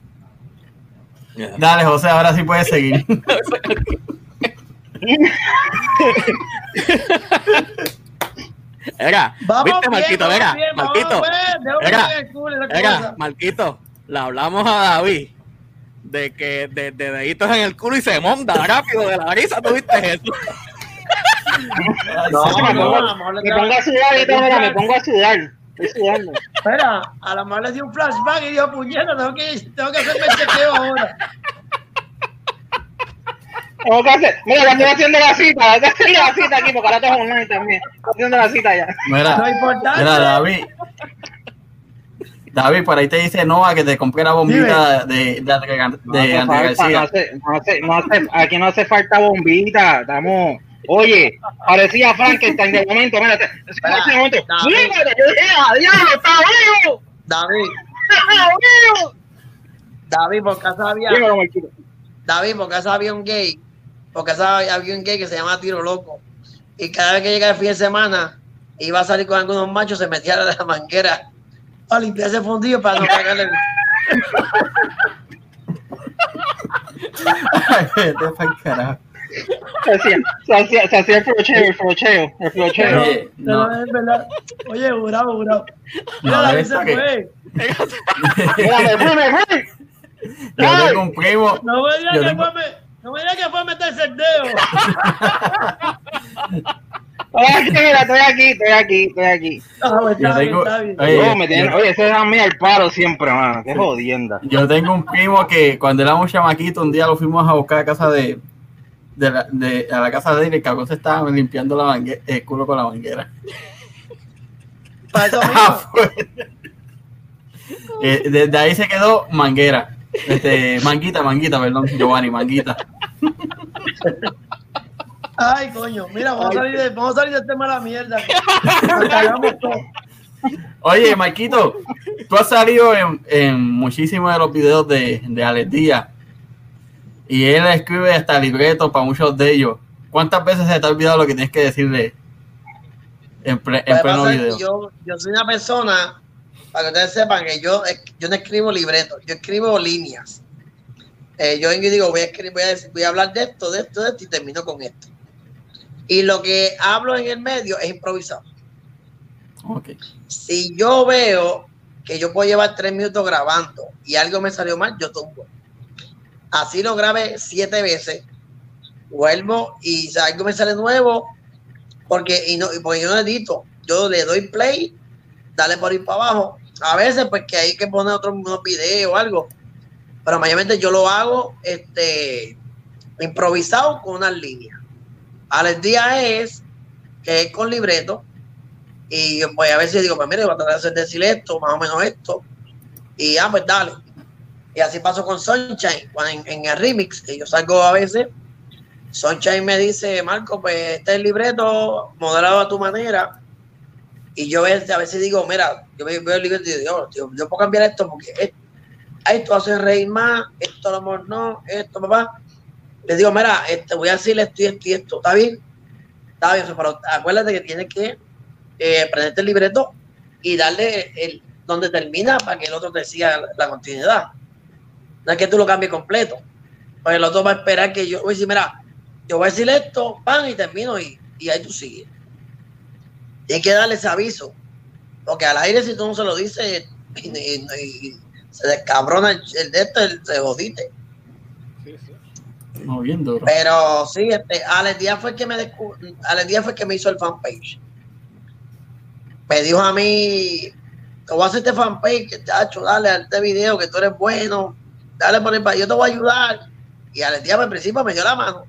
Yeah. Dale, José, ahora sí puedes seguir. Era, Vamos viste, bien, Marquito, vamos era, bien, Marquito, bien, Era, culo. Marquito, le hablamos a David de que de, de deditos en el culo y se monta rápido de la risa, ¿tuviste eso? No, me, no, pongo, a me pongo sudar y todo, mira, me pongo a sudar. Estoy sudando. Espera, a lo mejor le dio un flashback y dijo, puñeta, tengo que, tengo que hacerme el chequeo ahora. Tengo que hacer, mira, ya estoy haciendo la cita, ya estoy haciendo la cita aquí, porque ahora tengo online también. Estoy haciendo la cita ya. Mira, importante mira, David. David, por ahí te dice Nova que te compré la bombita de, de, No de hace André falta, no hace, no hace, no hace, aquí no hace falta bombita, estamos, oye, parecía Frankenstein de momento, mira, de ese momento, David. mira, yo dije, "Ah, diablo, está vivo, David. David, por casa había, Dímelo, Marquito. David, por casa había un gay, por casa había un gay que se llama Tiro Loco. Y cada vez que llegaba el fin de semana, iba a salir con algunos machos, se metía a la manguera a limpiarse el fundillo para no cagarle. Vete pa'l carajo. Se hacía, se hacía, se hacía el flocheo, el flocheo, el flocheo. Oye, no. es verdad. Oye, jurado, jurado. Mira, se que- fue. Mira, me fui, me fui. Yo tengo un primo. No me digas que tengo- fue, a me- no me digas que fue a meterse el dedo. Estoy aquí, mira, estoy aquí, estoy aquí, estoy aquí. Pues, Yo está bien, tengo- está bien. Oye, No, me tienen- yo- oye, ese es a mí al paro siempre, mano, qué jodienda. Yo tengo un primo que cuando éramos chamaquitos, un día lo fuimos a buscar a casa de, de, la, de a la casa de él y el cabrón se estaba limpiando la mangue- el culo con la manguera. Mismo. Afuera. Eh, desde ahí se quedó manguera. Este, manguita, manguita, perdón, Giovanni, manguita. Ay, coño, mira, vamos a salir, de, vamos a salir de la mierda. Nos cagamos todo. Oye, Marquito, tú has salido en, en muchísimos de los videos de, de Alex Díaz y él escribe hasta libretos para muchos de ellos. ¿Cuántas veces se te ha olvidado lo que tienes que decirle en, pleno video? yo, yo soy una persona, para que ustedes sepan que yo, yo no escribo libretos, yo escribo líneas. Eh, yo digo, voy a, escribir, voy, a, decir- voy a hablar de esto, de esto, de esto y termino con esto. Y lo que hablo en el medio es improvisado. Ok. Si yo veo que yo puedo llevar tres minutos grabando y algo me salió mal, yo tumbo. Así lo grabé siete veces, vuelvo y algo me sale nuevo, porque, y no, porque yo no edito, yo le doy play, dale por ir para abajo. A veces, pues que hay que poner otros unos videos o algo, pero mayormente yo lo hago este, improvisado con unas líneas. Al día es que es con libreto Y pues a veces digo, pues mire, voy a tratar de hacer decir esto, más o menos esto. Y ah, pues dale. Y así pasó con Sunshine, cuando en, el remix, que yo salgo a veces. Sunshine me dice, Marco, pues este es el libreto, moderado a tu manera. Y yo a veces digo, mira, yo veo el libreto y digo, yo, puedo cambiar esto porque es- esto hace reír más, esto lo mejor no, esto, papá. Le digo, mira, este, voy a decirle esto y esto esto, ¿está bien? Está bien, pero acuérdate que tienes que eh, prenderte el libreto y darle el, donde termina para que el otro te siga la continuidad. No es que tú lo cambies completo. Pues el otro va a esperar que yo voy a decir, mira, yo voy a decir esto, pan, y termino y, y ahí tú sigues. Tienes que darle ese aviso. Porque al aire, si tú no se lo dices y, y- y se descabrona el, el de esto, el- se jodiste. Sí, sí. Duro. Pero sí, este, Alex Díaz fue el que me descu- Alex Díaz fue el que me hizo el fanpage. Me dijo a mí, te voy a hacer este fanpage, que, chacho, dale a este video que tú eres bueno, dale por el pa- yo te voy a ayudar. Y Alex Díaz al principio me dio la mano.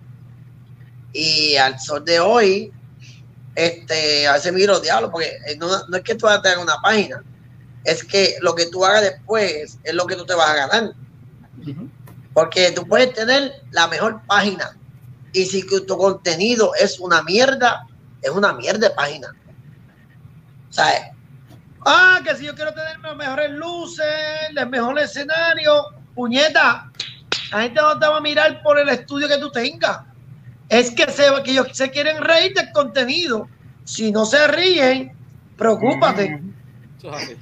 Y al sol de hoy, este, a veces miro diablo, porque eh, no, no es que tú hagas una página, es que lo que tú hagas después es lo que tú te vas a ganar. Porque tú puedes tener la mejor página. Y si tu contenido es una mierda, es una mierda de página. ¿Sabes? Ah, que si yo quiero tener las mejores luces, el mejor escenario, puñeta, la gente no te va a mirar por el estudio que tú tengas. Es que, se, que ellos se quieren reír del contenido. Si no se ríen, preocúpate. Así.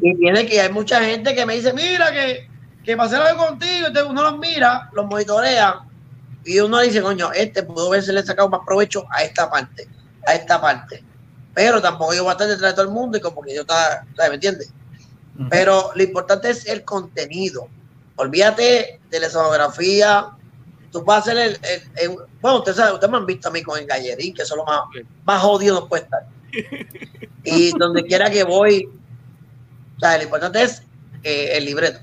Y viene que hay mucha gente que me dice, mira, que, que pasé algo contigo, entonces uno los mira, los monitorea, y uno dice, coño, este pudo haberse sacado más provecho a esta parte, a esta parte. Pero tampoco yo voy a estar detrás de todo el mundo y como que yo está. ¿me entiendes? Pero lo importante es el contenido. Olvídate de la escenografía. Tú vas a hacer el, el- el- bueno, ustedes ustedes me han visto a mí con el gallerín, que eso es lo más, más jodido no puede estar. Y donde quiera que voy, o sea, lo importante es eh, el libreto.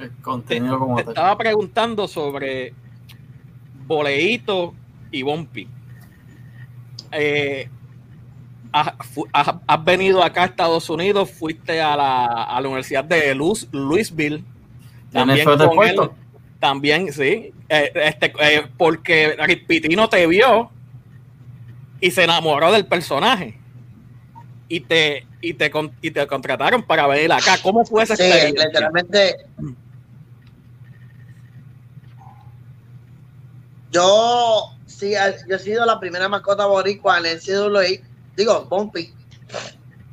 El contenido como Te tal. estaba preguntando sobre Boleíto y Bompi. Eh, has, fu- has- has venido acá a Estados Unidos, fuiste a la, a la Universidad de Luz, Louisville. ¿Tienes foto de con él, también, sí. Eh, este, eh, porque Pitino te vio y se enamoró del personaje. Y te, y te, con- y te contrataron para venir acá. ¿Cómo fue esa Sí, experiencia? literalmente. Yo sí, yo he sido la primera mascota boricua en el NCAA. Digo, Bumpy.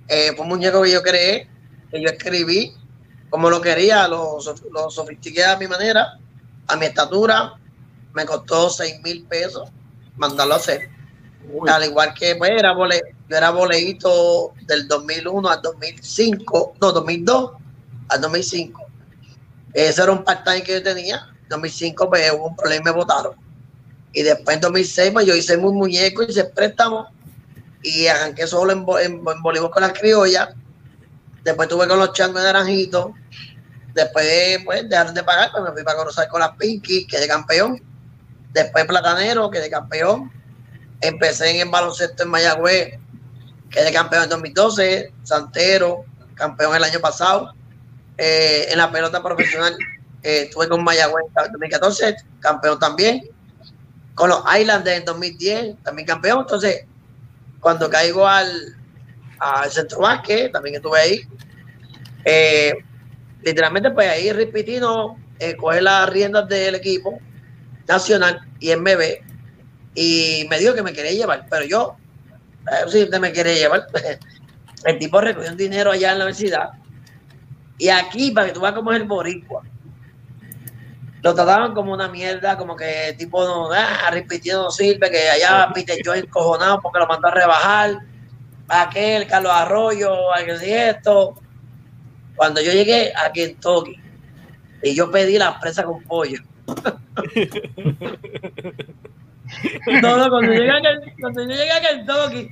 Eh, fue un muñeco que yo creé, que yo escribí, como lo quería, lo, lo sofistiqué a mi manera, a mi estatura. Me costó 6 mil pesos mandarlo a hacer. Uy, Al igual que pues, era vole, yo era boleíto del 2001 al 2005, no, 2002 al 2005. Ese era un part-time que yo tenía. En 2005 pues hubo un problema y me votaron. Y después en 2006 pues yo hice un muñeco, hice préstamo y arranqué solo en, en, con las criollas. Después tuve con los changos de naranjito. Después pues dejaron de pagar, pues me fui para conocer con las Pinky, quedé campeón. Después Platanero, quedé campeón empecé en el baloncesto en Mayagüez, quedé campeón en 2012, Santero, campeón el año pasado. Eh, en la pelota profesional eh, estuve con Mayagüez en 2014, campeón también. Con los Islanders en 2010, también campeón. Entonces, cuando caigo al, al centro básquet, también estuve ahí. Eh, literalmente, pues ahí Ripitino eh, coge las riendas del equipo nacional y MB y me dijo que me quería llevar, pero yo, eh, sí, usted me quiere llevar. El tipo recogió un dinero allá en la universidad y aquí, para que tú veas cómo es el boricua, lo trataban como una mierda, como que tipo, no, ah, repitiendo no sirve, que allá Peter yo encojonado porque lo mandó a rebajar, aquel, Carlos Arroyo, aquel y esto. Cuando yo llegué a Kentucky y yo pedí la presa con pollo. No, no, cuando llegué a, Ken- cuando yo llegué a Kentucky,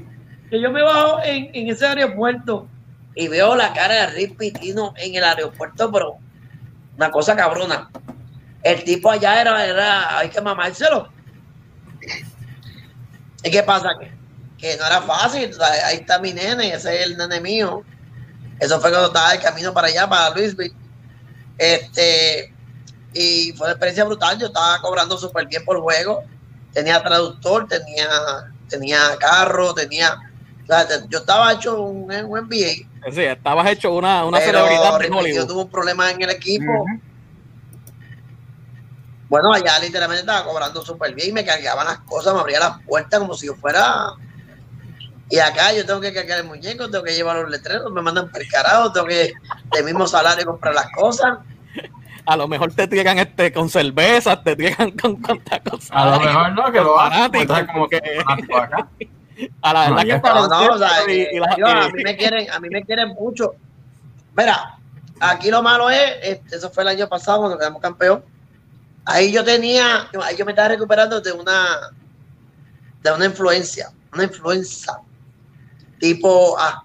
que yo me bajo en, en ese aeropuerto y veo la cara de Rick Pitino en el aeropuerto, pero una cosa cabrona. El tipo allá era, era hay que mamárselo. ¿Y qué pasa? Que que no era fácil. ahí está mi nene, ese es el nene mío. Eso fue cuando estaba de camino para allá, para Louisville. Este, y fue una experiencia brutal. Yo estaba cobrando súper bien por juego. Tenía traductor, tenía, tenía carro, tenía. o sea, te- yo estaba hecho un, un NBA. Sí, estabas hecho una, una pero celebridad yo tuve un problema en el equipo. Bueno, allá literalmente estaba cobrando súper bien y me cargaban las cosas, me abría las puertas como si yo fuera. Y acá yo tengo que cargar el muñeco, tengo que llevar los letreros, me mandan per carajo, tengo que del mismo salario comprar las cosas. A lo mejor te tiran este con cervezas, te tiran con cuantas cosas. A lo mejor no, que lo Entonces, como que acá. A la verdad No, que para No, no, o sea, y- y las- yo, a mí me quieren, a mí me quieren mucho. Mira, aquí lo malo es, este, eso fue el año pasado cuando quedamos campeón. Ahí yo tenía, ahí yo me estaba recuperando de una, de una influencia, una influenza tipo A.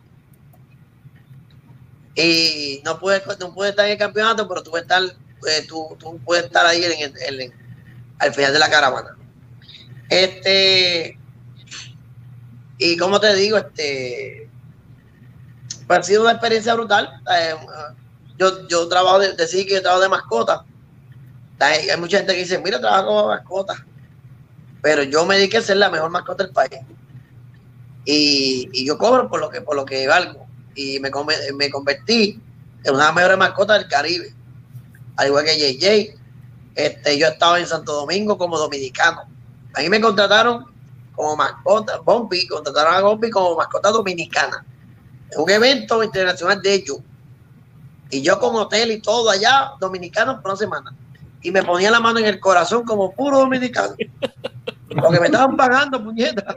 Y no pude, no pude estar en el campeonato, pero tuve estar, eh, tú, tú puedes estar ahí al final de la caravana. Este, y como te digo, este, pues ha sido una experiencia brutal. Eh, yo, yo trabajo de, decir que yo trabajo de mascota. Hay, mucha gente que dice, mira, trabajo como mascota. Pero yo me dediqué a ser la mejor mascota del país. Y, yo cobro por lo que, por lo que valgo. Y me, me convertí en una mejores mascotas del Caribe. Al igual que JJ. Este, yo estaba en Santo Domingo como dominicano. A mí me contrataron como mascota, Bombi, contrataron a Bombi como mascota dominicana. En un evento internacional de ellos. Y yo con hotel y todo allá, dominicano por una semana. Y me ponía la mano en el corazón como puro dominicano. Porque me estaban pagando, puñeta.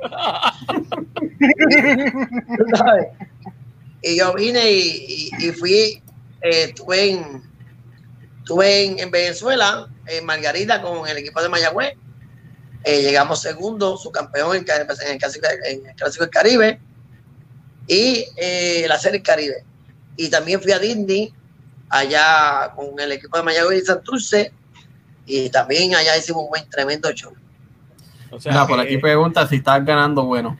Sabes. Y yo vine y, y- fui, eh, estuve en, estuve en, en Venezuela, en Margarita, con el equipo de Mayagüez. Eh, llegamos segundo, su campeón en, en el, clásico, en el Clásico del Caribe y eh, la Serie Caribe. Y también fui a Disney, allá con el equipo de Mayagüez y Santurce, y también allá hicimos un buen tremendo show. o sea, por aquí pregunta si estás ganando bueno.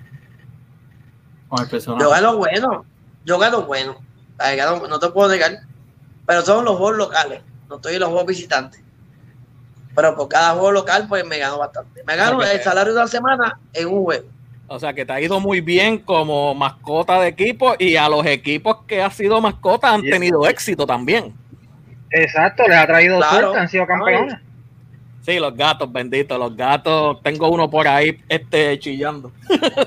Con el personaje. Yo gano bueno, yo gano bueno, Ay, gano- no te puedo negar, pero son los juegos locales, no estoy en los juegos visitantes. Pero por cada juego local, pues me gano bastante. Me gano el salario de la semana en un juego. O sea, que te ha ido muy bien como mascota de equipo y a los equipos que has sido mascota han tenido éxito también. Exacto, les ha traído Claro. suerte, han sido campeones. Sí, los gatos, benditos, los gatos. Tengo uno por ahí este, chillando.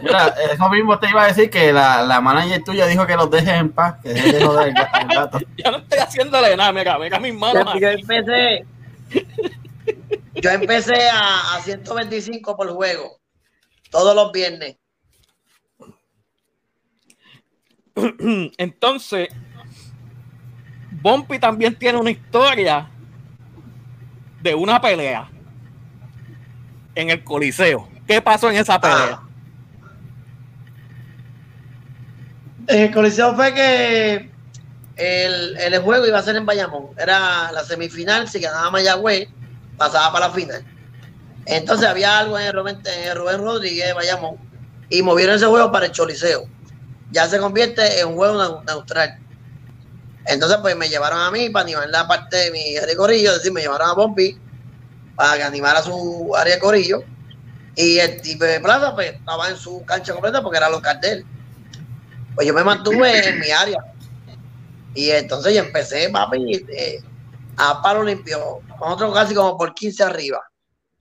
Mira, eso mismo te iba a decir que la, la manager tuya dijo que los dejes en paz, que dejes de joder al gato. Yo no estoy haciéndole nada, mira, mira mis manos. Yo, yo empecé, yo empecé a, a 125 por juego, todos los viernes. Entonces, Bumpy también tiene una historia de una pelea en el Coliseo. ¿Qué pasó en esa pelea? Ah. El Coliseo fue que el, el juego iba a ser en Bayamón. Era la semifinal, si ganaba Mayagüez, pasaba para la final. Entonces había algo en el Rubén, en el Rubén Rodríguez de Bayamón y movieron ese juego para el Choliseo. Ya se convierte en un juego neu- neutral. Entonces, pues me llevaron a mí para animar la parte de mi área de corillo, es decir, me llevaron a Bombi para que animara su área de corillo. Y el tipo de plaza, pues estaba en su cancha completa porque era de él. Pues yo me mantuve en mi área. Y entonces yo empecé, papi, eh, a palo limpio. Nosotros casi como por 15 arriba.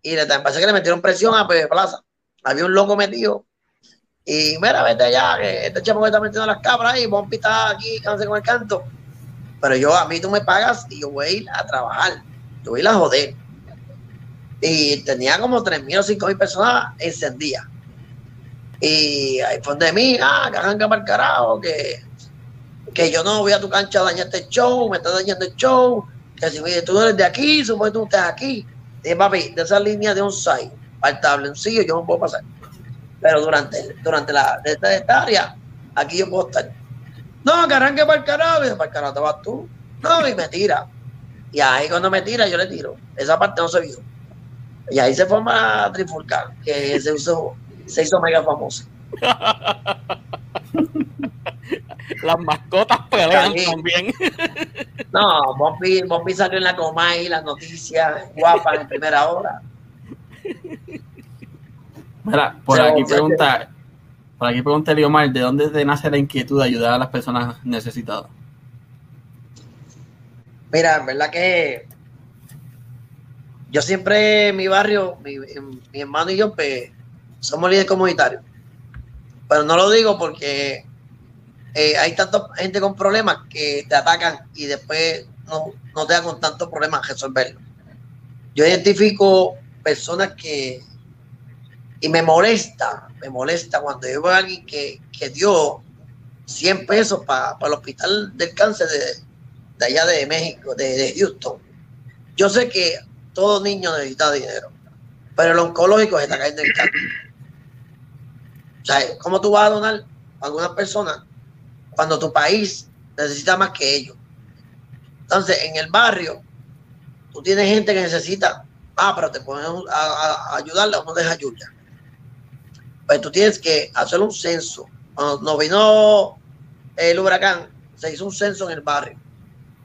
Y le pensé que le metieron presión a Pepe Plaza. Había un loco metido. Y mira, vete allá, que este chamo que está metiendo las cabras y Bompi está aquí, cállate con el canto. Pero yo, a mí tú me pagas y yo voy a ir a trabajar. Yo voy a joder. Y tenía como 3.000 o 5.000 personas encendidas. Y ahí fue de mí, ah, que arranca carajo, que, que yo no voy a tu cancha a dañarte el show, me estás dañando el show, que si tú no eres de aquí, supongo que tú estás aquí. Dije, papi, de esa línea de un site para el tabloncillo yo no puedo pasar. Pero durante, durante la esta área, aquí yo puedo estar. No, que arranque para el carajo, y dice, para el carajo te vas tú. No, y me tira. Y ahí cuando me tira, yo le tiro. Esa parte no se vio. Y ahí se forma Trifulcán, que se hizo, se hizo mega famoso. Las mascotas pelean También. también. No, Bobby, Bobby salió en la Comay, las noticias guapas en primera hora. Mira, por aquí o sea, pregunta, por aquí pregunta Eliomar, ¿de dónde te nace la inquietud de ayudar a las personas necesitadas? Mira, en verdad que yo siempre mi barrio, mi, mi hermano y yo, pues, somos líderes comunitarios. Pero no lo digo porque eh, hay tanta gente con problemas que te atacan y después no, no te dan con tantos problemas resolverlo. Yo identifico personas que, y me molesta, me molesta cuando yo veo a alguien que, que dio 100 pesos para el hospital del cáncer de, allá de México, de, de Houston. Yo sé que todo niño necesita dinero, pero el oncológico se está cayendo en canto. O sea, ¿cómo tú vas a donar a algunas personas cuando tu país necesita más que ellos? Entonces, en el barrio, tú tienes gente que necesita, ah, pero te ponen a, a- a ayudarle, no deja ayuda. Pues tú tienes que hacer un censo. Cuando nos vino el huracán, se hizo un censo en el barrio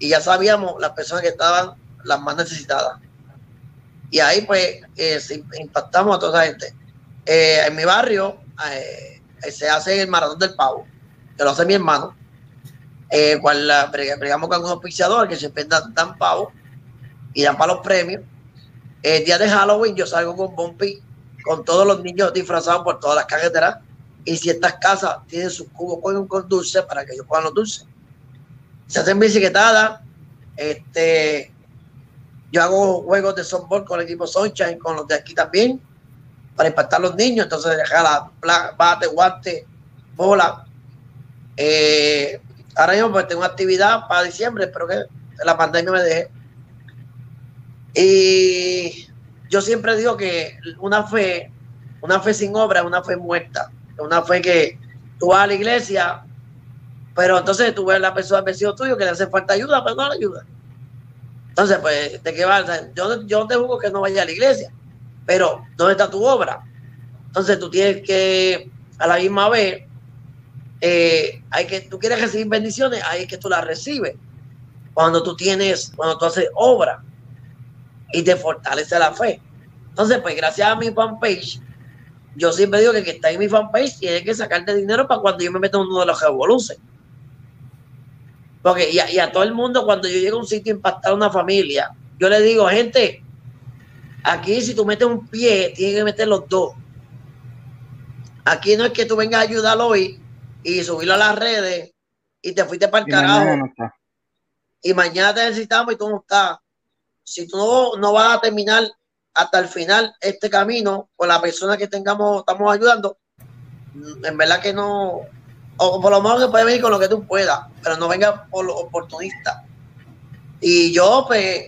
y ya sabíamos las personas que estaban las más necesitadas. Y ahí pues eh, impactamos a toda esa gente. Eh, en mi barrio eh, se hace el maratón del pavo, que lo hace mi hermano, cual la, con un auspiciador que siempre dan, dan pavo y dan para los premios. El día de Halloween yo salgo con Bumpy, con todos los niños disfrazados por todas las carreteras y si estas casas tienen sus cubos con, con dulces para que ellos puedan los dulces se hacen bicicletadas. Este, yo hago juegos de softball con el equipo Sunshine, con los de aquí también, para impactar a los niños. Entonces, dejar la pla- bate, guante, bola. Eh, ahora mismo pues tengo actividad para diciembre, espero que la pandemia me deje. Y yo siempre digo que una fe, una fe sin obra es una fe muerta. Una fe que tú vas a la iglesia, pero entonces tú ves a la persona vecino tuyo que le hace falta ayuda, pero no le ayuda. Entonces, pues, ¿de qué va? O sea, yo, yo te juro que no vaya a la iglesia, pero ¿dónde está tu obra? Entonces tú tienes que, a la misma vez, eh, hay que, tú quieres recibir bendiciones, ahí es que tú las recibes. Cuando tú tienes, cuando tú haces obra y te fortalece la fe. Entonces, pues gracias a mi fanpage, yo siempre digo que el que está en mi fanpage tiene que sacarte dinero para cuando yo me meto en uno de los revoluciones. Porque y a, y a todo el mundo, cuando yo llego a un sitio a impactar a una familia, yo le digo, gente, aquí si tú metes un pie, tienes que meter los dos. Aquí no es que tú vengas a ayudar hoy y subirlo a las redes y te fuiste para el Y mañana carajo no está. y mañana te necesitamos y tú no estás. Si tú no, no vas a terminar hasta el final este camino con la persona que tengamos, estamos ayudando, mm, en verdad que no, o por lo menos que puede venir con lo que tú puedas, pero no venga por lo oportunista. Y yo, pues,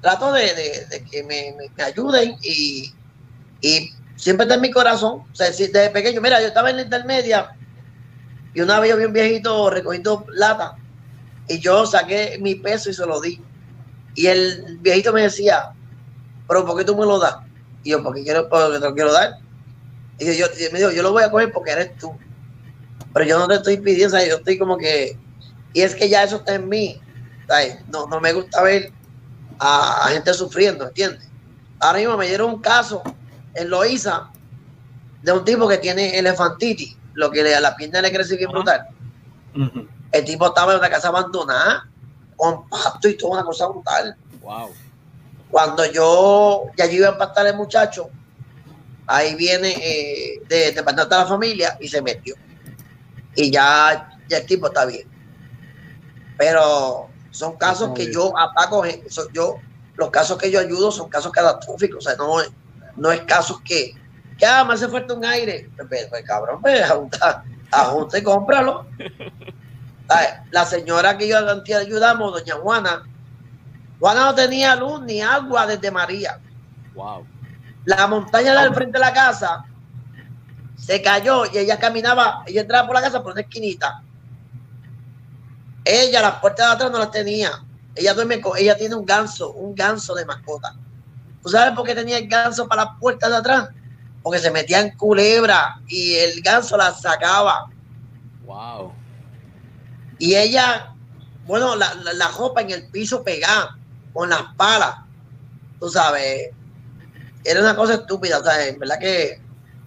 trato de, de- que me, me- ayuden y, y siempre está en mi corazón. O sea, desde pequeño, mira, yo estaba en la intermedia y una vez yo vi un viejito recogiendo lata y yo saqué mi peso y se lo di. Y el viejito me decía, pero ¿por qué tú me lo das? Y yo, porque quiero, porque te lo quiero dar. Y yo, yo, y me dijo, yo lo voy a coger porque eres tú. Pero yo no te estoy pidiendo, sea, yo estoy como que, y es que ya eso está en mí. ¿sabes? No, no me gusta ver a, a gente sufriendo, ¿entiendes? Ahora mismo me dieron un caso en Loíza de un tipo que tiene elefantitis, lo que le, a la pierna le crece bien brutal. Ujú. El tipo estaba en una casa abandonada, con pasto y toda una cosa brutal. Wow. Cuando yo ya yo iba a impactar al muchacho, ahí viene eh, de, de de la familia y se metió. Y ya, ya el tipo está bien. Pero son casos Muy que bien. yo ataco, gen- so- yo, los casos que yo ayudo son casos catastróficos, o sea, no, es- no es casos que, que ah, me hace falta un aire. Pues, pues, pues, cabrón, pues, ajunta, ajunta y cómpralo. La señora que yo ayudamos, doña Juana, Juana no tenía luz ni agua desde María. Wow. La montaña del frente de la casa se cayó y ella caminaba, ella entraba por la casa por una esquinita. Ella las puertas de atrás no las tenía. Ella duerme con, ella tiene un ganso, un ganso de mascota. ¿Tú sabes por qué tenía el ganso para las puertas de atrás? porque se metían culebra y el ganso las sacaba. Wow. Y ella, bueno, la, la, la ropa en el piso pegada, con las palas, tú sabes, era una cosa estúpida, o sea, en verdad que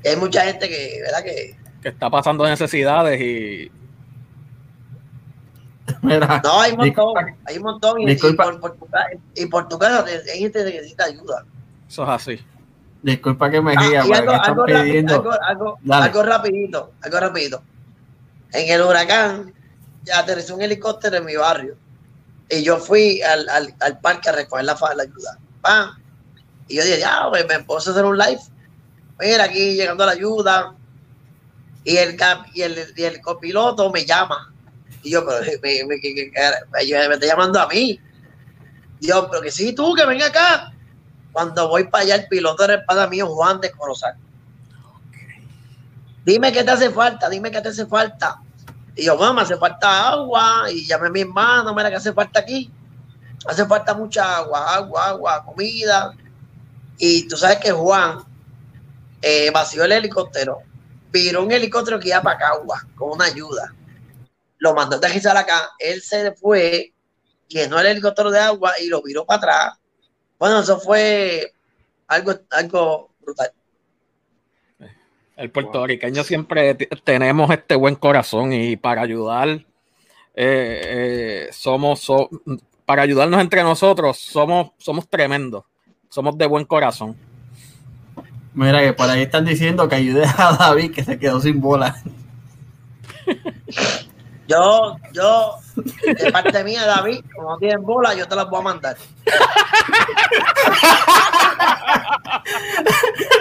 hay mucha gente que, ¿verdad? Que, Que está pasando necesidades y. Mira, no, hay un montón, disculpa, hay un montón, y, por, por tu ca- y por tu casa hay gente que necesita ayuda. Eso es así. disculpa que me Ah, y porque algo, algo, algo, algo, rapidito, algo rapidito. En el huracán, aterrizó un helicóptero en mi barrio. Y yo fui al, al, al parque a recoger la, ayuda. ¡Pam! Y yo dije, ya, pues, me puedo hacer un live. Mira, aquí llegando la ayuda. Y el, y el, y el copiloto me llama. Y yo, pero me, me, me está llamando a mí. Y yo, pero que sí, tú, que venga acá. Cuando voy para allá, el piloto era el padre mío, Juan de Corozal. Dime qué te hace falta, dime qué te hace falta. Y yo, mamá, hace falta agua. Y llamé a mi hermano, mira, que hace falta aquí. Hace falta mucha agua, agua, agua, comida. Y tú sabes que Juan eh, vació el helicóptero, viró un helicóptero que iba para Cagua con una ayuda. Lo mandó a aterrizar acá. Él se fue, llenó el helicóptero de agua y lo viró para atrás. Bueno, eso fue algo, algo brutal. El puertorriqueño siempre tenemos este buen corazón y para ayudar, eh, eh, somos, so- para ayudarnos entre nosotros, somos, somos tremendos, somos de buen corazón. Mira que por ahí están diciendo que ayude a David que se quedó sin bola. Yo, yo, de parte mía, David, como no tienen bola, yo te las voy a mandar.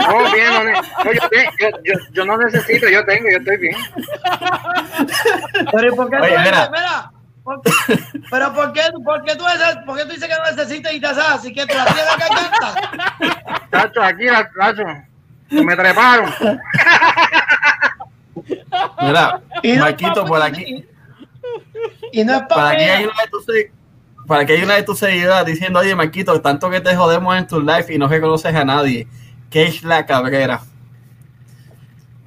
No, bien, no, yo, te- yo, yo, yo no necesito, yo tengo, yo estoy bien. Pero ¿y por qué Oye, tú mira. dices, mira, ¿por pero ¿por qué, por qué tú por qué tú dices que no necesitas y te haces así que tú la tienes que cantar? Tacho, aquí, la- tacho, me treparon. Mira, Y no Marquito, por aquí, Y no es para para aquí hay una de tus para que hay una de tus seguidoras diciendo, oye Marquito, tanto que te jodemos en tu live y no reconoces a nadie. ¿Qué es la cabrera?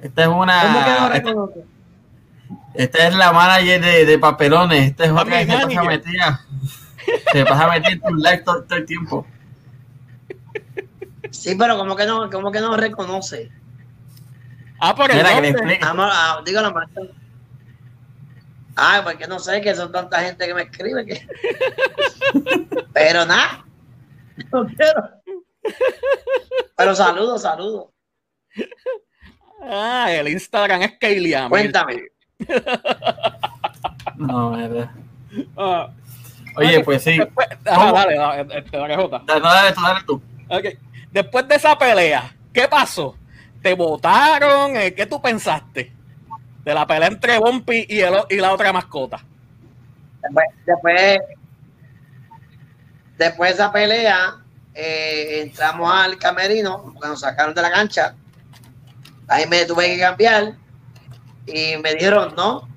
Esta es ¿Cómo que no una. Esta, es la manager de, de papelones. Esta es otra que se pasa metida. Se pasa metida en tu live todo, todo el tiempo. Sí, pero ¿cómo que no, cómo que no reconoce? Ah, por el Mira, que le dígalo más. Ay, porque no sé que son tanta gente que me escribe que. Pero nada. No quiero. Pero saludos, saludos. Ah, el Instagram es Kaylee Cuéntame. No, verdad. Ah, Oye, pues sí. después- ajá, ¿Cómo? dale, dale, este, dale, Jota. Dale, dale tú, dale tú. Ok. Después de esa pelea, ¿qué pasó? ¿Te votaron? Eh, ¿Qué tú pensaste? De la pelea entre Bumpy y, el y la otra mascota. Después, después, después de esa pelea, eh, entramos al camerino, porque nos sacaron de la cancha. Ahí me tuve que cambiar y me dijeron, no,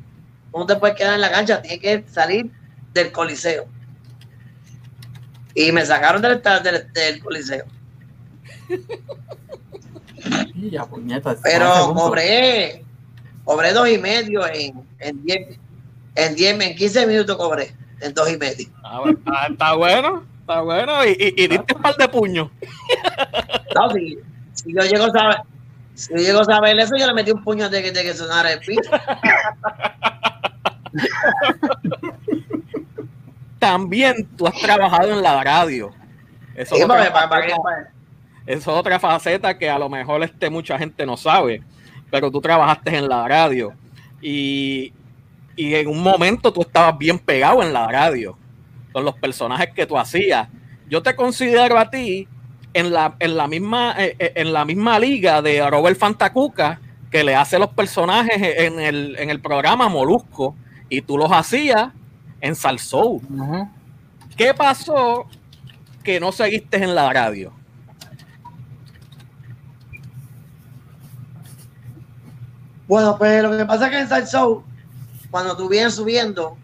no te puedes quedar en la cancha, tienes que salir del coliseo. Y me sacaron del, del, del coliseo. Pero cobré, cobré dos y medio en, en diez, en diez, en 15 minutos cobré, en dos y medio. Ah, bueno, ah, está bueno, está bueno. Y, y, y diste un par de puños. No, si, si yo llego a saber, si yo llego a saber eso, yo le metí un puño de que, de que sonara el piso. También tú has trabajado en la radio. Eso Sí, es otra para- para que- faceta- para- eso es otra faceta que a lo mejor este, mucha gente no sabe, pero tú trabajaste en la radio y, y en un momento tú estabas bien pegado en la radio con los personajes que tú hacías. Yo te considero a ti en la, en la, misma, eh, eh, en la misma liga de Robert Fantacuca que le hace los personajes en el, en el programa Molusco y tú los hacías en Salsou. ¿Qué pasó que no seguiste en la radio? Bueno, pues lo que pasa es que en Show, cuando tú vienes subiendo,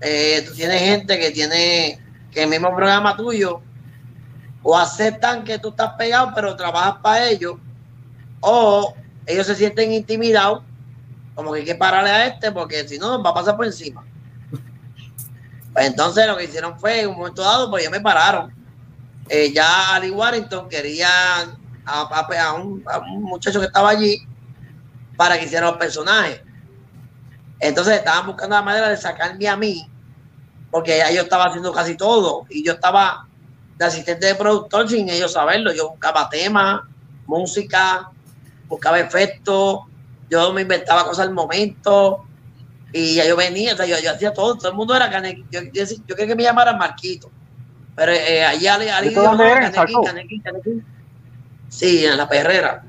eh, tú tienes gente que tiene que el mismo programa tuyo, o aceptan que tú estás pegado, pero trabajas para ellos, o ellos se sienten intimidados, como que hay que pararle a este porque si no nos va a pasar por encima. Pues entonces lo que hicieron fue, en un momento dado, pues ya me pararon. Eh, ya Ali Warrington quería a, a un muchacho que estaba allí para que hiciera los personajes. Entonces estaban buscando la manera de sacarme a mí, porque ya yo estaba haciendo casi todo y yo estaba de asistente de productor sin ellos saberlo. Yo buscaba temas, música, buscaba efectos, yo me inventaba cosas al momento y ya yo venía, o sea, yo, yo hacía todo, todo el mundo era Canequín. Yo, yo, yo quería que me llamaran Marquito, pero eh, allá Ali, Ali ¿Y tú dónde eres, Canequín, Salco? Canequín, Canequín. Sí, en la perrera.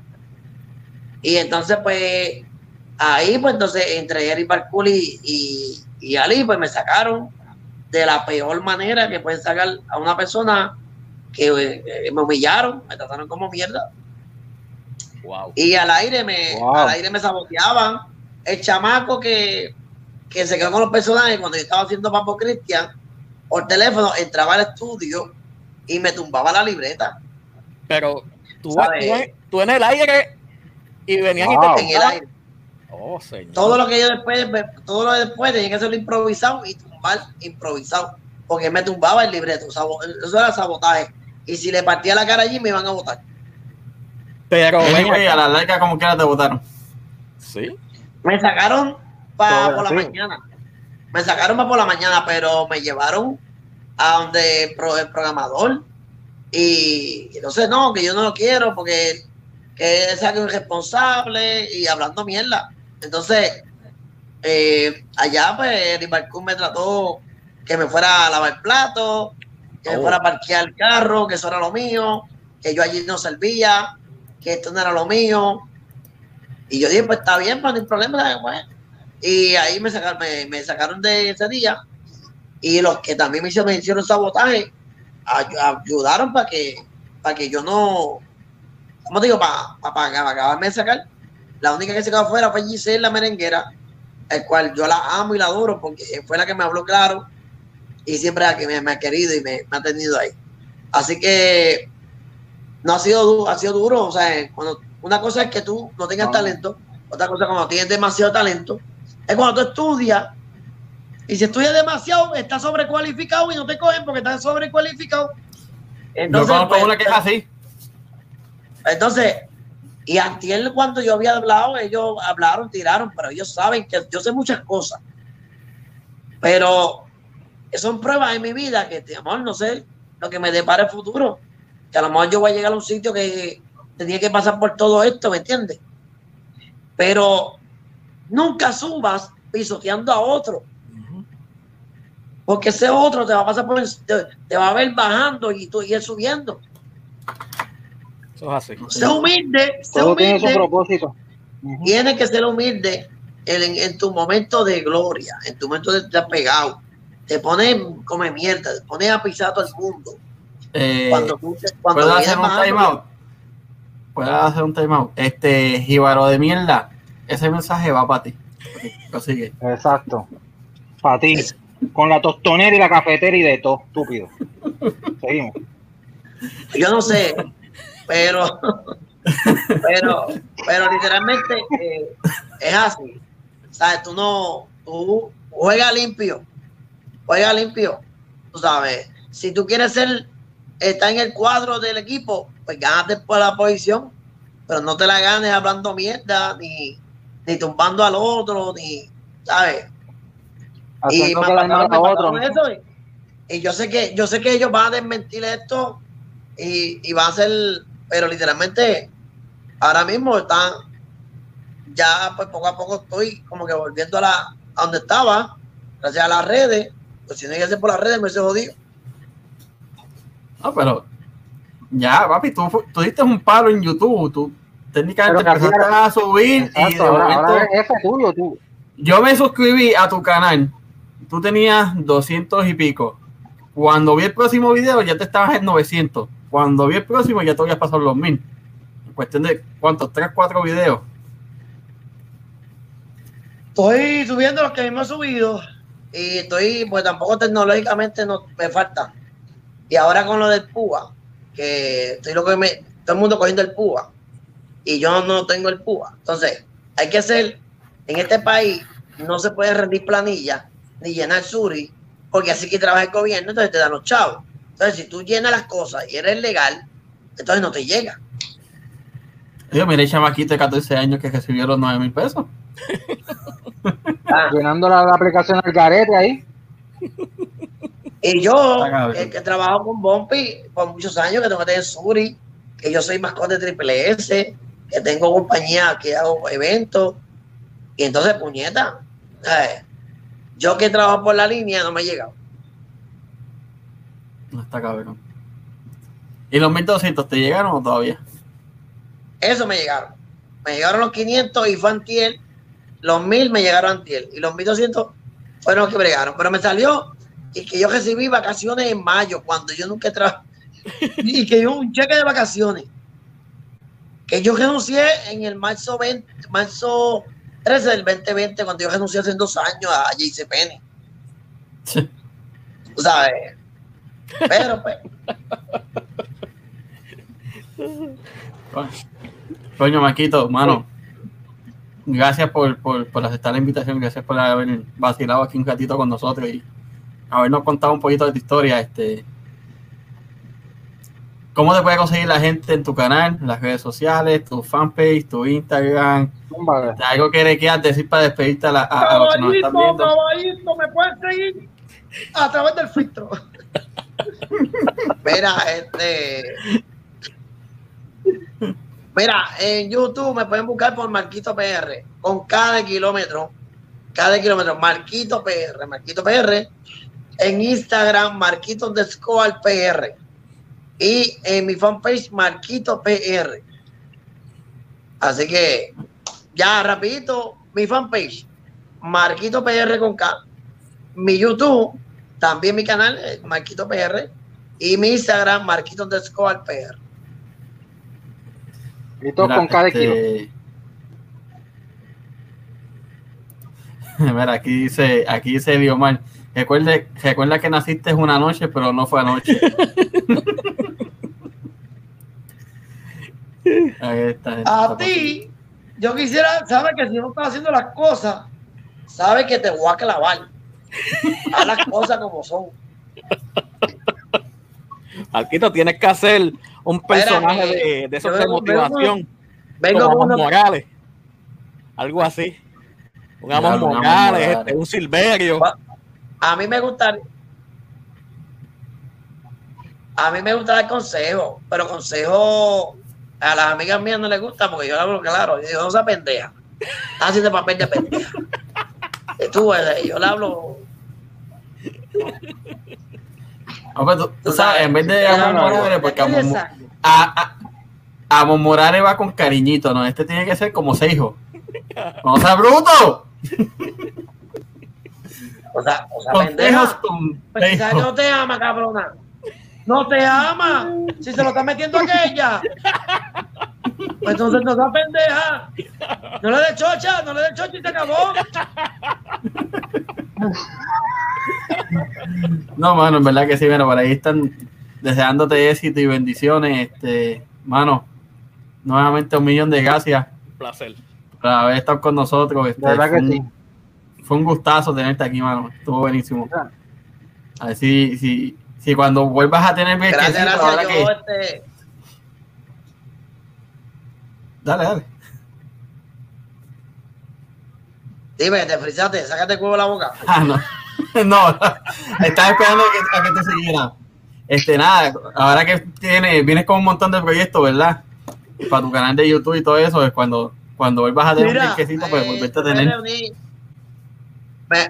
Y entonces, pues, ahí, pues, entonces, entre Eric Barculi y, y Ali, pues, me sacaron de la peor manera que pueden sacar a una persona que eh, me humillaron, me trataron como mierda. Wow. Y al aire me, Wow. al aire me saboteaban. El chamaco que, que se quedó con los personajes cuando yo estaba haciendo Papo Cristian, por teléfono, entraba al estudio y me tumbaba la libreta Pero tú, tú en el aire y venían Wow. y te en el aire. Oh, señor. Todo lo que yo después, todo lo de después tenía que hacerlo improvisado y tumbar improvisado. Porque me tumbaba el libreto. Eso era sabotaje. Y si le partía la cara allí, me iban a votar. Pero ven Anyway, a la larga como quiera te votaron. Sí. Me sacaron para por la mañana. Me sacaron para por la mañana, pero me llevaron a donde el programador. Y entonces, no, que yo no lo quiero porque que es algo irresponsable y hablando mierda. Entonces, eh, allá, pues, el Barcún me trató que me fuera a lavar platos, que me Oh. fuera a parquear el carro, que eso era lo mío, que yo allí no servía, que esto no era lo mío. Y yo dije, pues está bien, pues no hay problema. pues. Y ahí me sacaron, me, me sacaron de ese día. Y los que también me hicieron, me hicieron sabotaje, ay- ayudaron para que, para que yo no, ¿cómo te digo? Para, para, para acabarme de sacar. La única que se quedó afuera fue Giselle, la merenguera, el cual yo la amo y la adoro porque fue la que me habló claro y siempre la que me, me ha querido y me, me ha tenido ahí. Así que no ha sido, ha sido duro. O sea, cuando, una cosa es que tú no tengas No. talento, otra cosa es cuando tienes demasiado talento, es cuando tú estudias y si estudias demasiado, estás sobrecualificado y no te cogen porque estás sobrecualificado. Yo Entonces, conozco pues, una que es así. Entonces, y antier cuando yo había hablado, ellos hablaron, tiraron, pero ellos saben que yo sé muchas cosas. Pero son pruebas en mi vida que, amor, no sé lo que me depara el futuro. Que a lo mejor yo voy a llegar a un sitio que tenía que pasar por todo esto, ¿me entiendes? Pero nunca subas pisoteando a otro. Porque ese otro te va a pasar por te, te va a ver bajando y tú y él subiendo. Eso es así. Sé humilde, sé Todo tiene su humilde. propósito. Tienes que ser humilde en, en- tu momento de gloria, en tu momento de estar pegado. Te pones come mierda, te pones a pisar a todo el mundo. Eh, Cuando tú te- cuando ¿Puedo vienes hacer un timeout? ¿Puedo hacer un timeout? Este, Jíbaro de mierda, ese mensaje va para ti. Exacto. Para ti. Con la tostonera y la cafetera y de todo, estúpido. Seguimos. Yo no sé, pero, pero, pero literalmente eh, es así. ¿Sabes? Tú no, tú juega limpio, juega limpio. Tú sabes, si tú quieres ser, estar en el cuadro del equipo, pues gánate por la posición, pero no te la ganes hablando mierda, ni, ni tumbando al otro, ni, ¿sabes? y otro. eso y, y yo sé que yo sé que ellos van a desmentir esto y, y va a ser pero literalmente ahora mismo están ya pues poco a poco estoy como que volviendo a la a donde estaba gracias a las redes pues si no hay que hacer por las redes me hubiese jodido No, pero ya, papi, tú, tú diste un palo en YouTube. Tú técnicamente empezaste a subir y de ahora, momento- ahora es tuyo, tú. yo me suscribí a tu canal. Tú tenías 200 y pico. Cuando vi el próximo video ya te estabas en 900. Cuando vi el próximo ya te habías pasado los 1000. En cuestión de, ¿cuántos? 3, 4 videos. estoy subiendo los que mismo he subido y estoy pues tampoco tecnológicamente no me falta y ahora con lo del púa que estoy loco que me todo el mundo cogiendo el púa y yo no tengo el PUA. Entonces, hay que hacer, en este país no se puede rendir planilla ni llenar suri, porque así que trabaja el gobierno, entonces te dan los chavos. Entonces, si tú llenas las cosas y eres legal, entonces no te llega. Yo miré el chamaquito de 14 años que recibió los 9 mil pesos. Ah, Llenando la, la aplicación al garete ahí. Y yo, Está cabrón. que, que trabajo con Bumpy por muchos años, que tengo que tener Suri, que yo soy mascota de Triple S, que tengo compañía que hago eventos. Y entonces, puñeta, eh, yo que trabajo por la línea no me he llegado. No está cabrón. ¿Y los 1200 te llegaron o todavía? Eso me llegaron. Me llegaron los 500 y fue antier. Los 1000 me llegaron antier. Y los 1200 fueron los que bregaron. Pero me salió y que yo recibí vacaciones en mayo, cuando yo nunca he trabajado. y que yo un cheque de vacaciones. Que yo renuncié en el marzo 20, marzo 13 del 2020, cuando yo renuncié hace dos años a JCPenney. Sí. Sabes. Pero pues, Coño. Maquito, mano. Gracias por, por, por aceptar la invitación, gracias por haber vacilado aquí un ratito con nosotros y habernos contado un poquito de tu historia. Este, ¿Cómo te puede conseguir la gente en tu canal, en las redes sociales, tu fanpage, tu Instagram? Zumba, ¿Algo que le quieras decir para despedirte a, la, a, a los que nos están Caballito, viendo? caballito, me pueden seguir a través del filtro. Mira, este. Mira, en YouTube me pueden buscar por Marquito PR, con cada kilómetro, cada kilómetro, Marquito PR, Marquito PR. En Instagram, Marquito underscore PR. Y en mi fanpage, Marquito PR. Así que, ya rapidito, mi fanpage, Marquito PR con K. Mi YouTube, también mi canal, eh, Marquito PR. Y mi Instagram, Marquito underscore PR. Y todo con cada kilo. este- Mira, aquí dice, aquí dice Diomar, recuerda, recuerda que naciste una noche, pero no fue anoche. Ahí está, gente, A ti, yo quisiera, sabes que si no estás haciendo las cosas, sabes que te voy a clavar. Haz las cosas como son. Marquito, tienes que hacer un personaje Espérame, de, de esos de vengo- motivación. Vengo con una, Morales. Algo así. Un Amos Claro, Amos Morales, Morales. este, un Silverio. A mí me gusta a mí me gusta dar consejos, pero consejos a las amigas mías no les gusta porque yo le hablo claro, yo digo, no se pendeja. Así de papel de pendeja. Tú, eh, yo le hablo No, pero tú, tú sabes, en vez de hablo- Morales, porque Exacto. a, a- Amos Morales va con cariñito, ¿no? Este tiene que ser como Seijo. ¡No sea bruto! O sea, o sea, pendeja. con Pues quizás no te ama, cabrona. No te ama. Si se lo está metiendo aquella. Pues entonces no da pendeja. No le des chocha, no le des chocha y se acabó. No, mano, en verdad que sí, mira, por ahí están deseándote éxito y bendiciones. Este, mano, nuevamente un millón de gracias Un placer. por haber estado con nosotros. Este, De verdad fue, que un, sí. fue un gustazo tenerte aquí, mano. Estuvo buenísimo. A ver si, si, si cuando vuelvas a tener Gracias, gracias. Yo, que- este, Dale, dale. dime, te frisaste, sácate el cubo de la boca. Ah, no. no, estaba esperando a que, a que te siguiera. Este, nada, ahora que tienes, vienes con un montón de proyectos, ¿verdad? Para tu canal de YouTube y todo eso, es cuando, cuando vuelvas a tener un Mira, viejecito, pues eh, volverte a tener. me-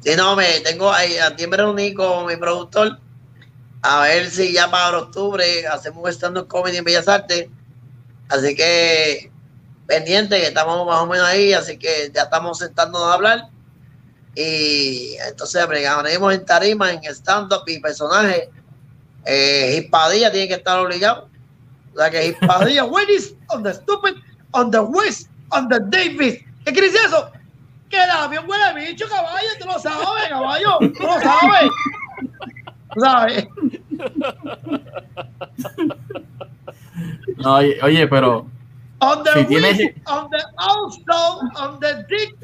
Sí, no, me tengo ahí, a ti me reuní con mi productor a ver si ya para octubre hacemos stand-up comedy en Bellas Artes. Así que pendiente, que estamos más o menos ahí, así que ya estamos sentándonos a hablar. Y entonces bregaremos en tarima, en stand-up y personaje. Eh, Hispadilla tiene que estar obligado. O sea que Hispadilla, when is on the stupid, on the west, on the Davis. ¿Qué quiere decir eso? Que el avión huele bicho, caballo, tú lo sabes, caballo, tú lo sabes. Sabes. No, oye, oye, pero On the Si tienes- on the also, on the dick.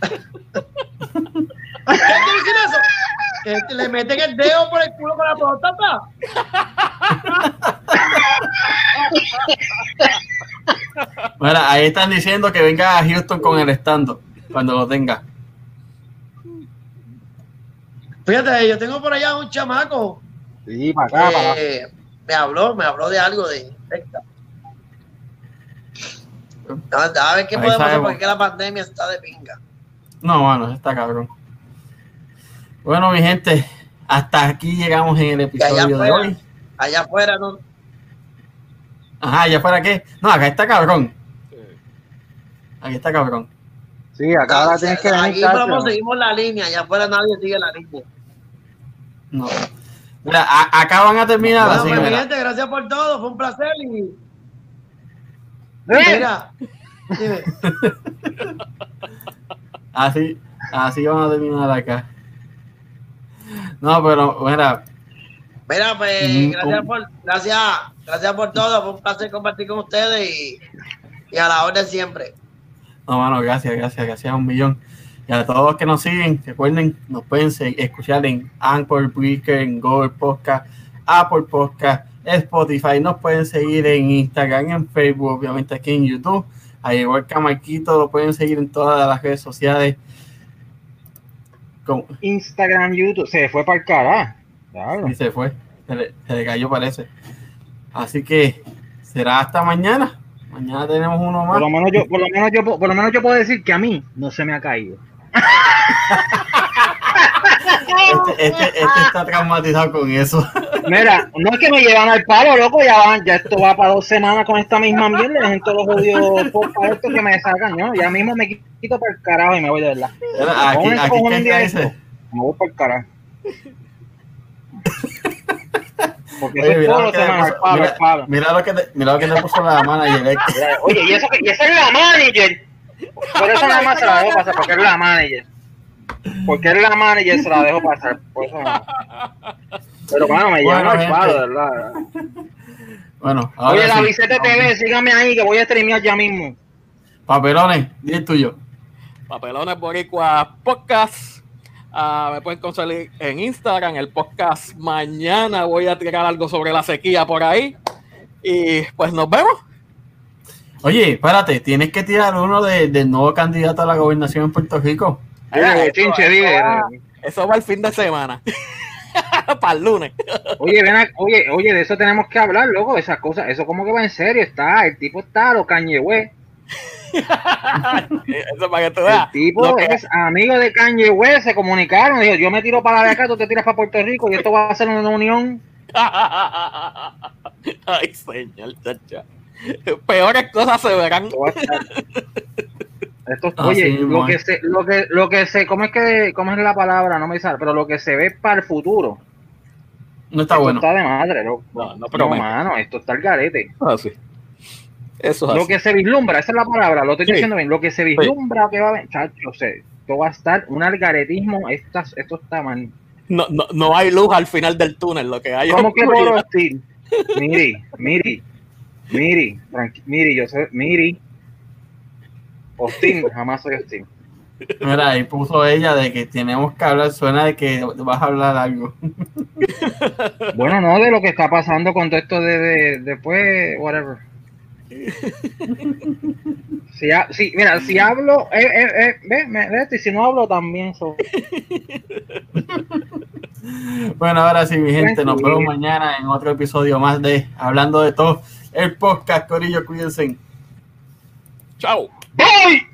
¿Qué quiere decir eso? Que le meten el dedo por el culo con la próstata. mira, ahí están diciendo que venga a Houston con el estando cuando lo tenga. Fíjate, yo tengo por allá un chamaco. Sí, para acá, para acá. me habló, me habló de algo de Texas. A ver qué Ahí podemos hacer porque la pandemia está de pinga. No, bueno, está cabrón. Bueno, mi gente, hasta aquí llegamos en el allá episodio de afuera, hoy. allá afuera no. Ajá, ¿ya para qué? No, acá está cabrón. Aquí está cabrón. Sí, acá ahora tienes que aquí vamos, seguimos la línea, allá afuera nadie sigue la línea. No. Mira, a- acá van a terminar Bueno, así, pues, mi mira. gente, gracias por todo, fue un placer y ¡Eh! mira, dime. Así, así van a terminar acá. No, pero, mira, Mira, pues, Mm, gracias por, gracias, gracias por todo, fue un placer compartir con ustedes y, y a la orden siempre. no, mano, gracias, gracias, gracias a un millón. Y a todos los que nos siguen, recuerden, nos pueden escuchar en Anchor, Breaker, en Google Podcast, Apple Podcast, Spotify. Nos pueden seguir en Instagram, en Facebook, obviamente aquí en YouTube. Al igual que a Marquito, lo pueden seguir en todas las redes sociales. Con, Instagram, YouTube, se fue para el carajo. Claro. y se fue, se le, se le cayó parece. Así que será hasta mañana. Mañana tenemos uno más. Por lo menos yo, por lo menos yo, por lo menos yo puedo decir que a mí no se me ha caído. Este, este, este está traumatizado con eso. Mira, no es que me llevan al palo, loco, ya van, ya esto va para dos semanas con esta misma mierda, dejen todos los jodidos podcast estos que me sacan, ¿no? Ya mismo me quito para el carajo y me voy de verdad. Aquí, el aquí ¿qué de dice? esto, Me voy para el carajo. Porque Oye, mira lo, que puso, palo, mira, mira lo te- mira lo que le puso la manager. eh. Oye, y, eso, que- y esa es la manager. Por eso nada más se la dejo pasar, porque es la manager. Porque es la manager, se la dejo pasar. Por eso no. Pero bueno, me llevan Bueno, al palo, gente. de verdad. Bueno, ahora Oye, la sí. Vicente TV, síganme ahí que voy a streamear ya mismo. Papelones, di el tuyo. Papelones Boricua Podcast. Ah, me pueden conseguir en Instagram, el podcast. Mañana voy a tirar algo sobre la sequía por ahí. Y pues nos vemos. Oye, espérate, tienes que tirar uno de- del nuevo candidato a la gobernación en Puerto Rico. Oye, eso- chinche, eso va- Eso va el fin de semana. Para el lunes. Oye, ven a- oye, oye, de eso tenemos que hablar, loco, esas cosas, eso como que va en serio, está, el tipo está, lo Kanye West. Eso para que tú veas. El tipo que- es amigo de Kanye West, se comunicaron, dijo, yo me tiro para de acá, tú te tiras para Puerto Rico y esto va a ser una unión. Ay, señor, chacha. Peores cosas se verán. Esto va a estar- Esto, Así oye, lo que es. se, lo que, lo que se, ¿cómo es que, cómo es la palabra? No me sale, pero lo que se ve para el futuro, No está esto bueno. está de madre, loco. No, no No, promete. mano, esto está el garete. Ah, sí. Eso es Lo así. que se vislumbra, esa es la palabra, lo estoy Sí. diciendo bien, lo que se vislumbra que va a haber, chacho, se- esto va a estar un algaretismo, estas, esto está mal. No, no, no hay luz al final del túnel. Lo que hay es ¿Cómo que oscuridad. puedo decir? Miri, Miri, Miri, tranqui- Miri, yo soy Miri. Hostil, jamás soy hostil. Mira, ahí puso ella de que tenemos que hablar, suena de que vas a hablar algo. Bueno, no de lo que está pasando con todo esto de, de después, whatever. Si, ha- si, mira, si hablo, eh, eh, eh, me- y si no hablo también. so- Bueno, ahora sí, mi gente, nos vemos mañana en otro episodio más de Hablando de todo, el podcast, Corillo, cuídense. Chao. ¡Bye!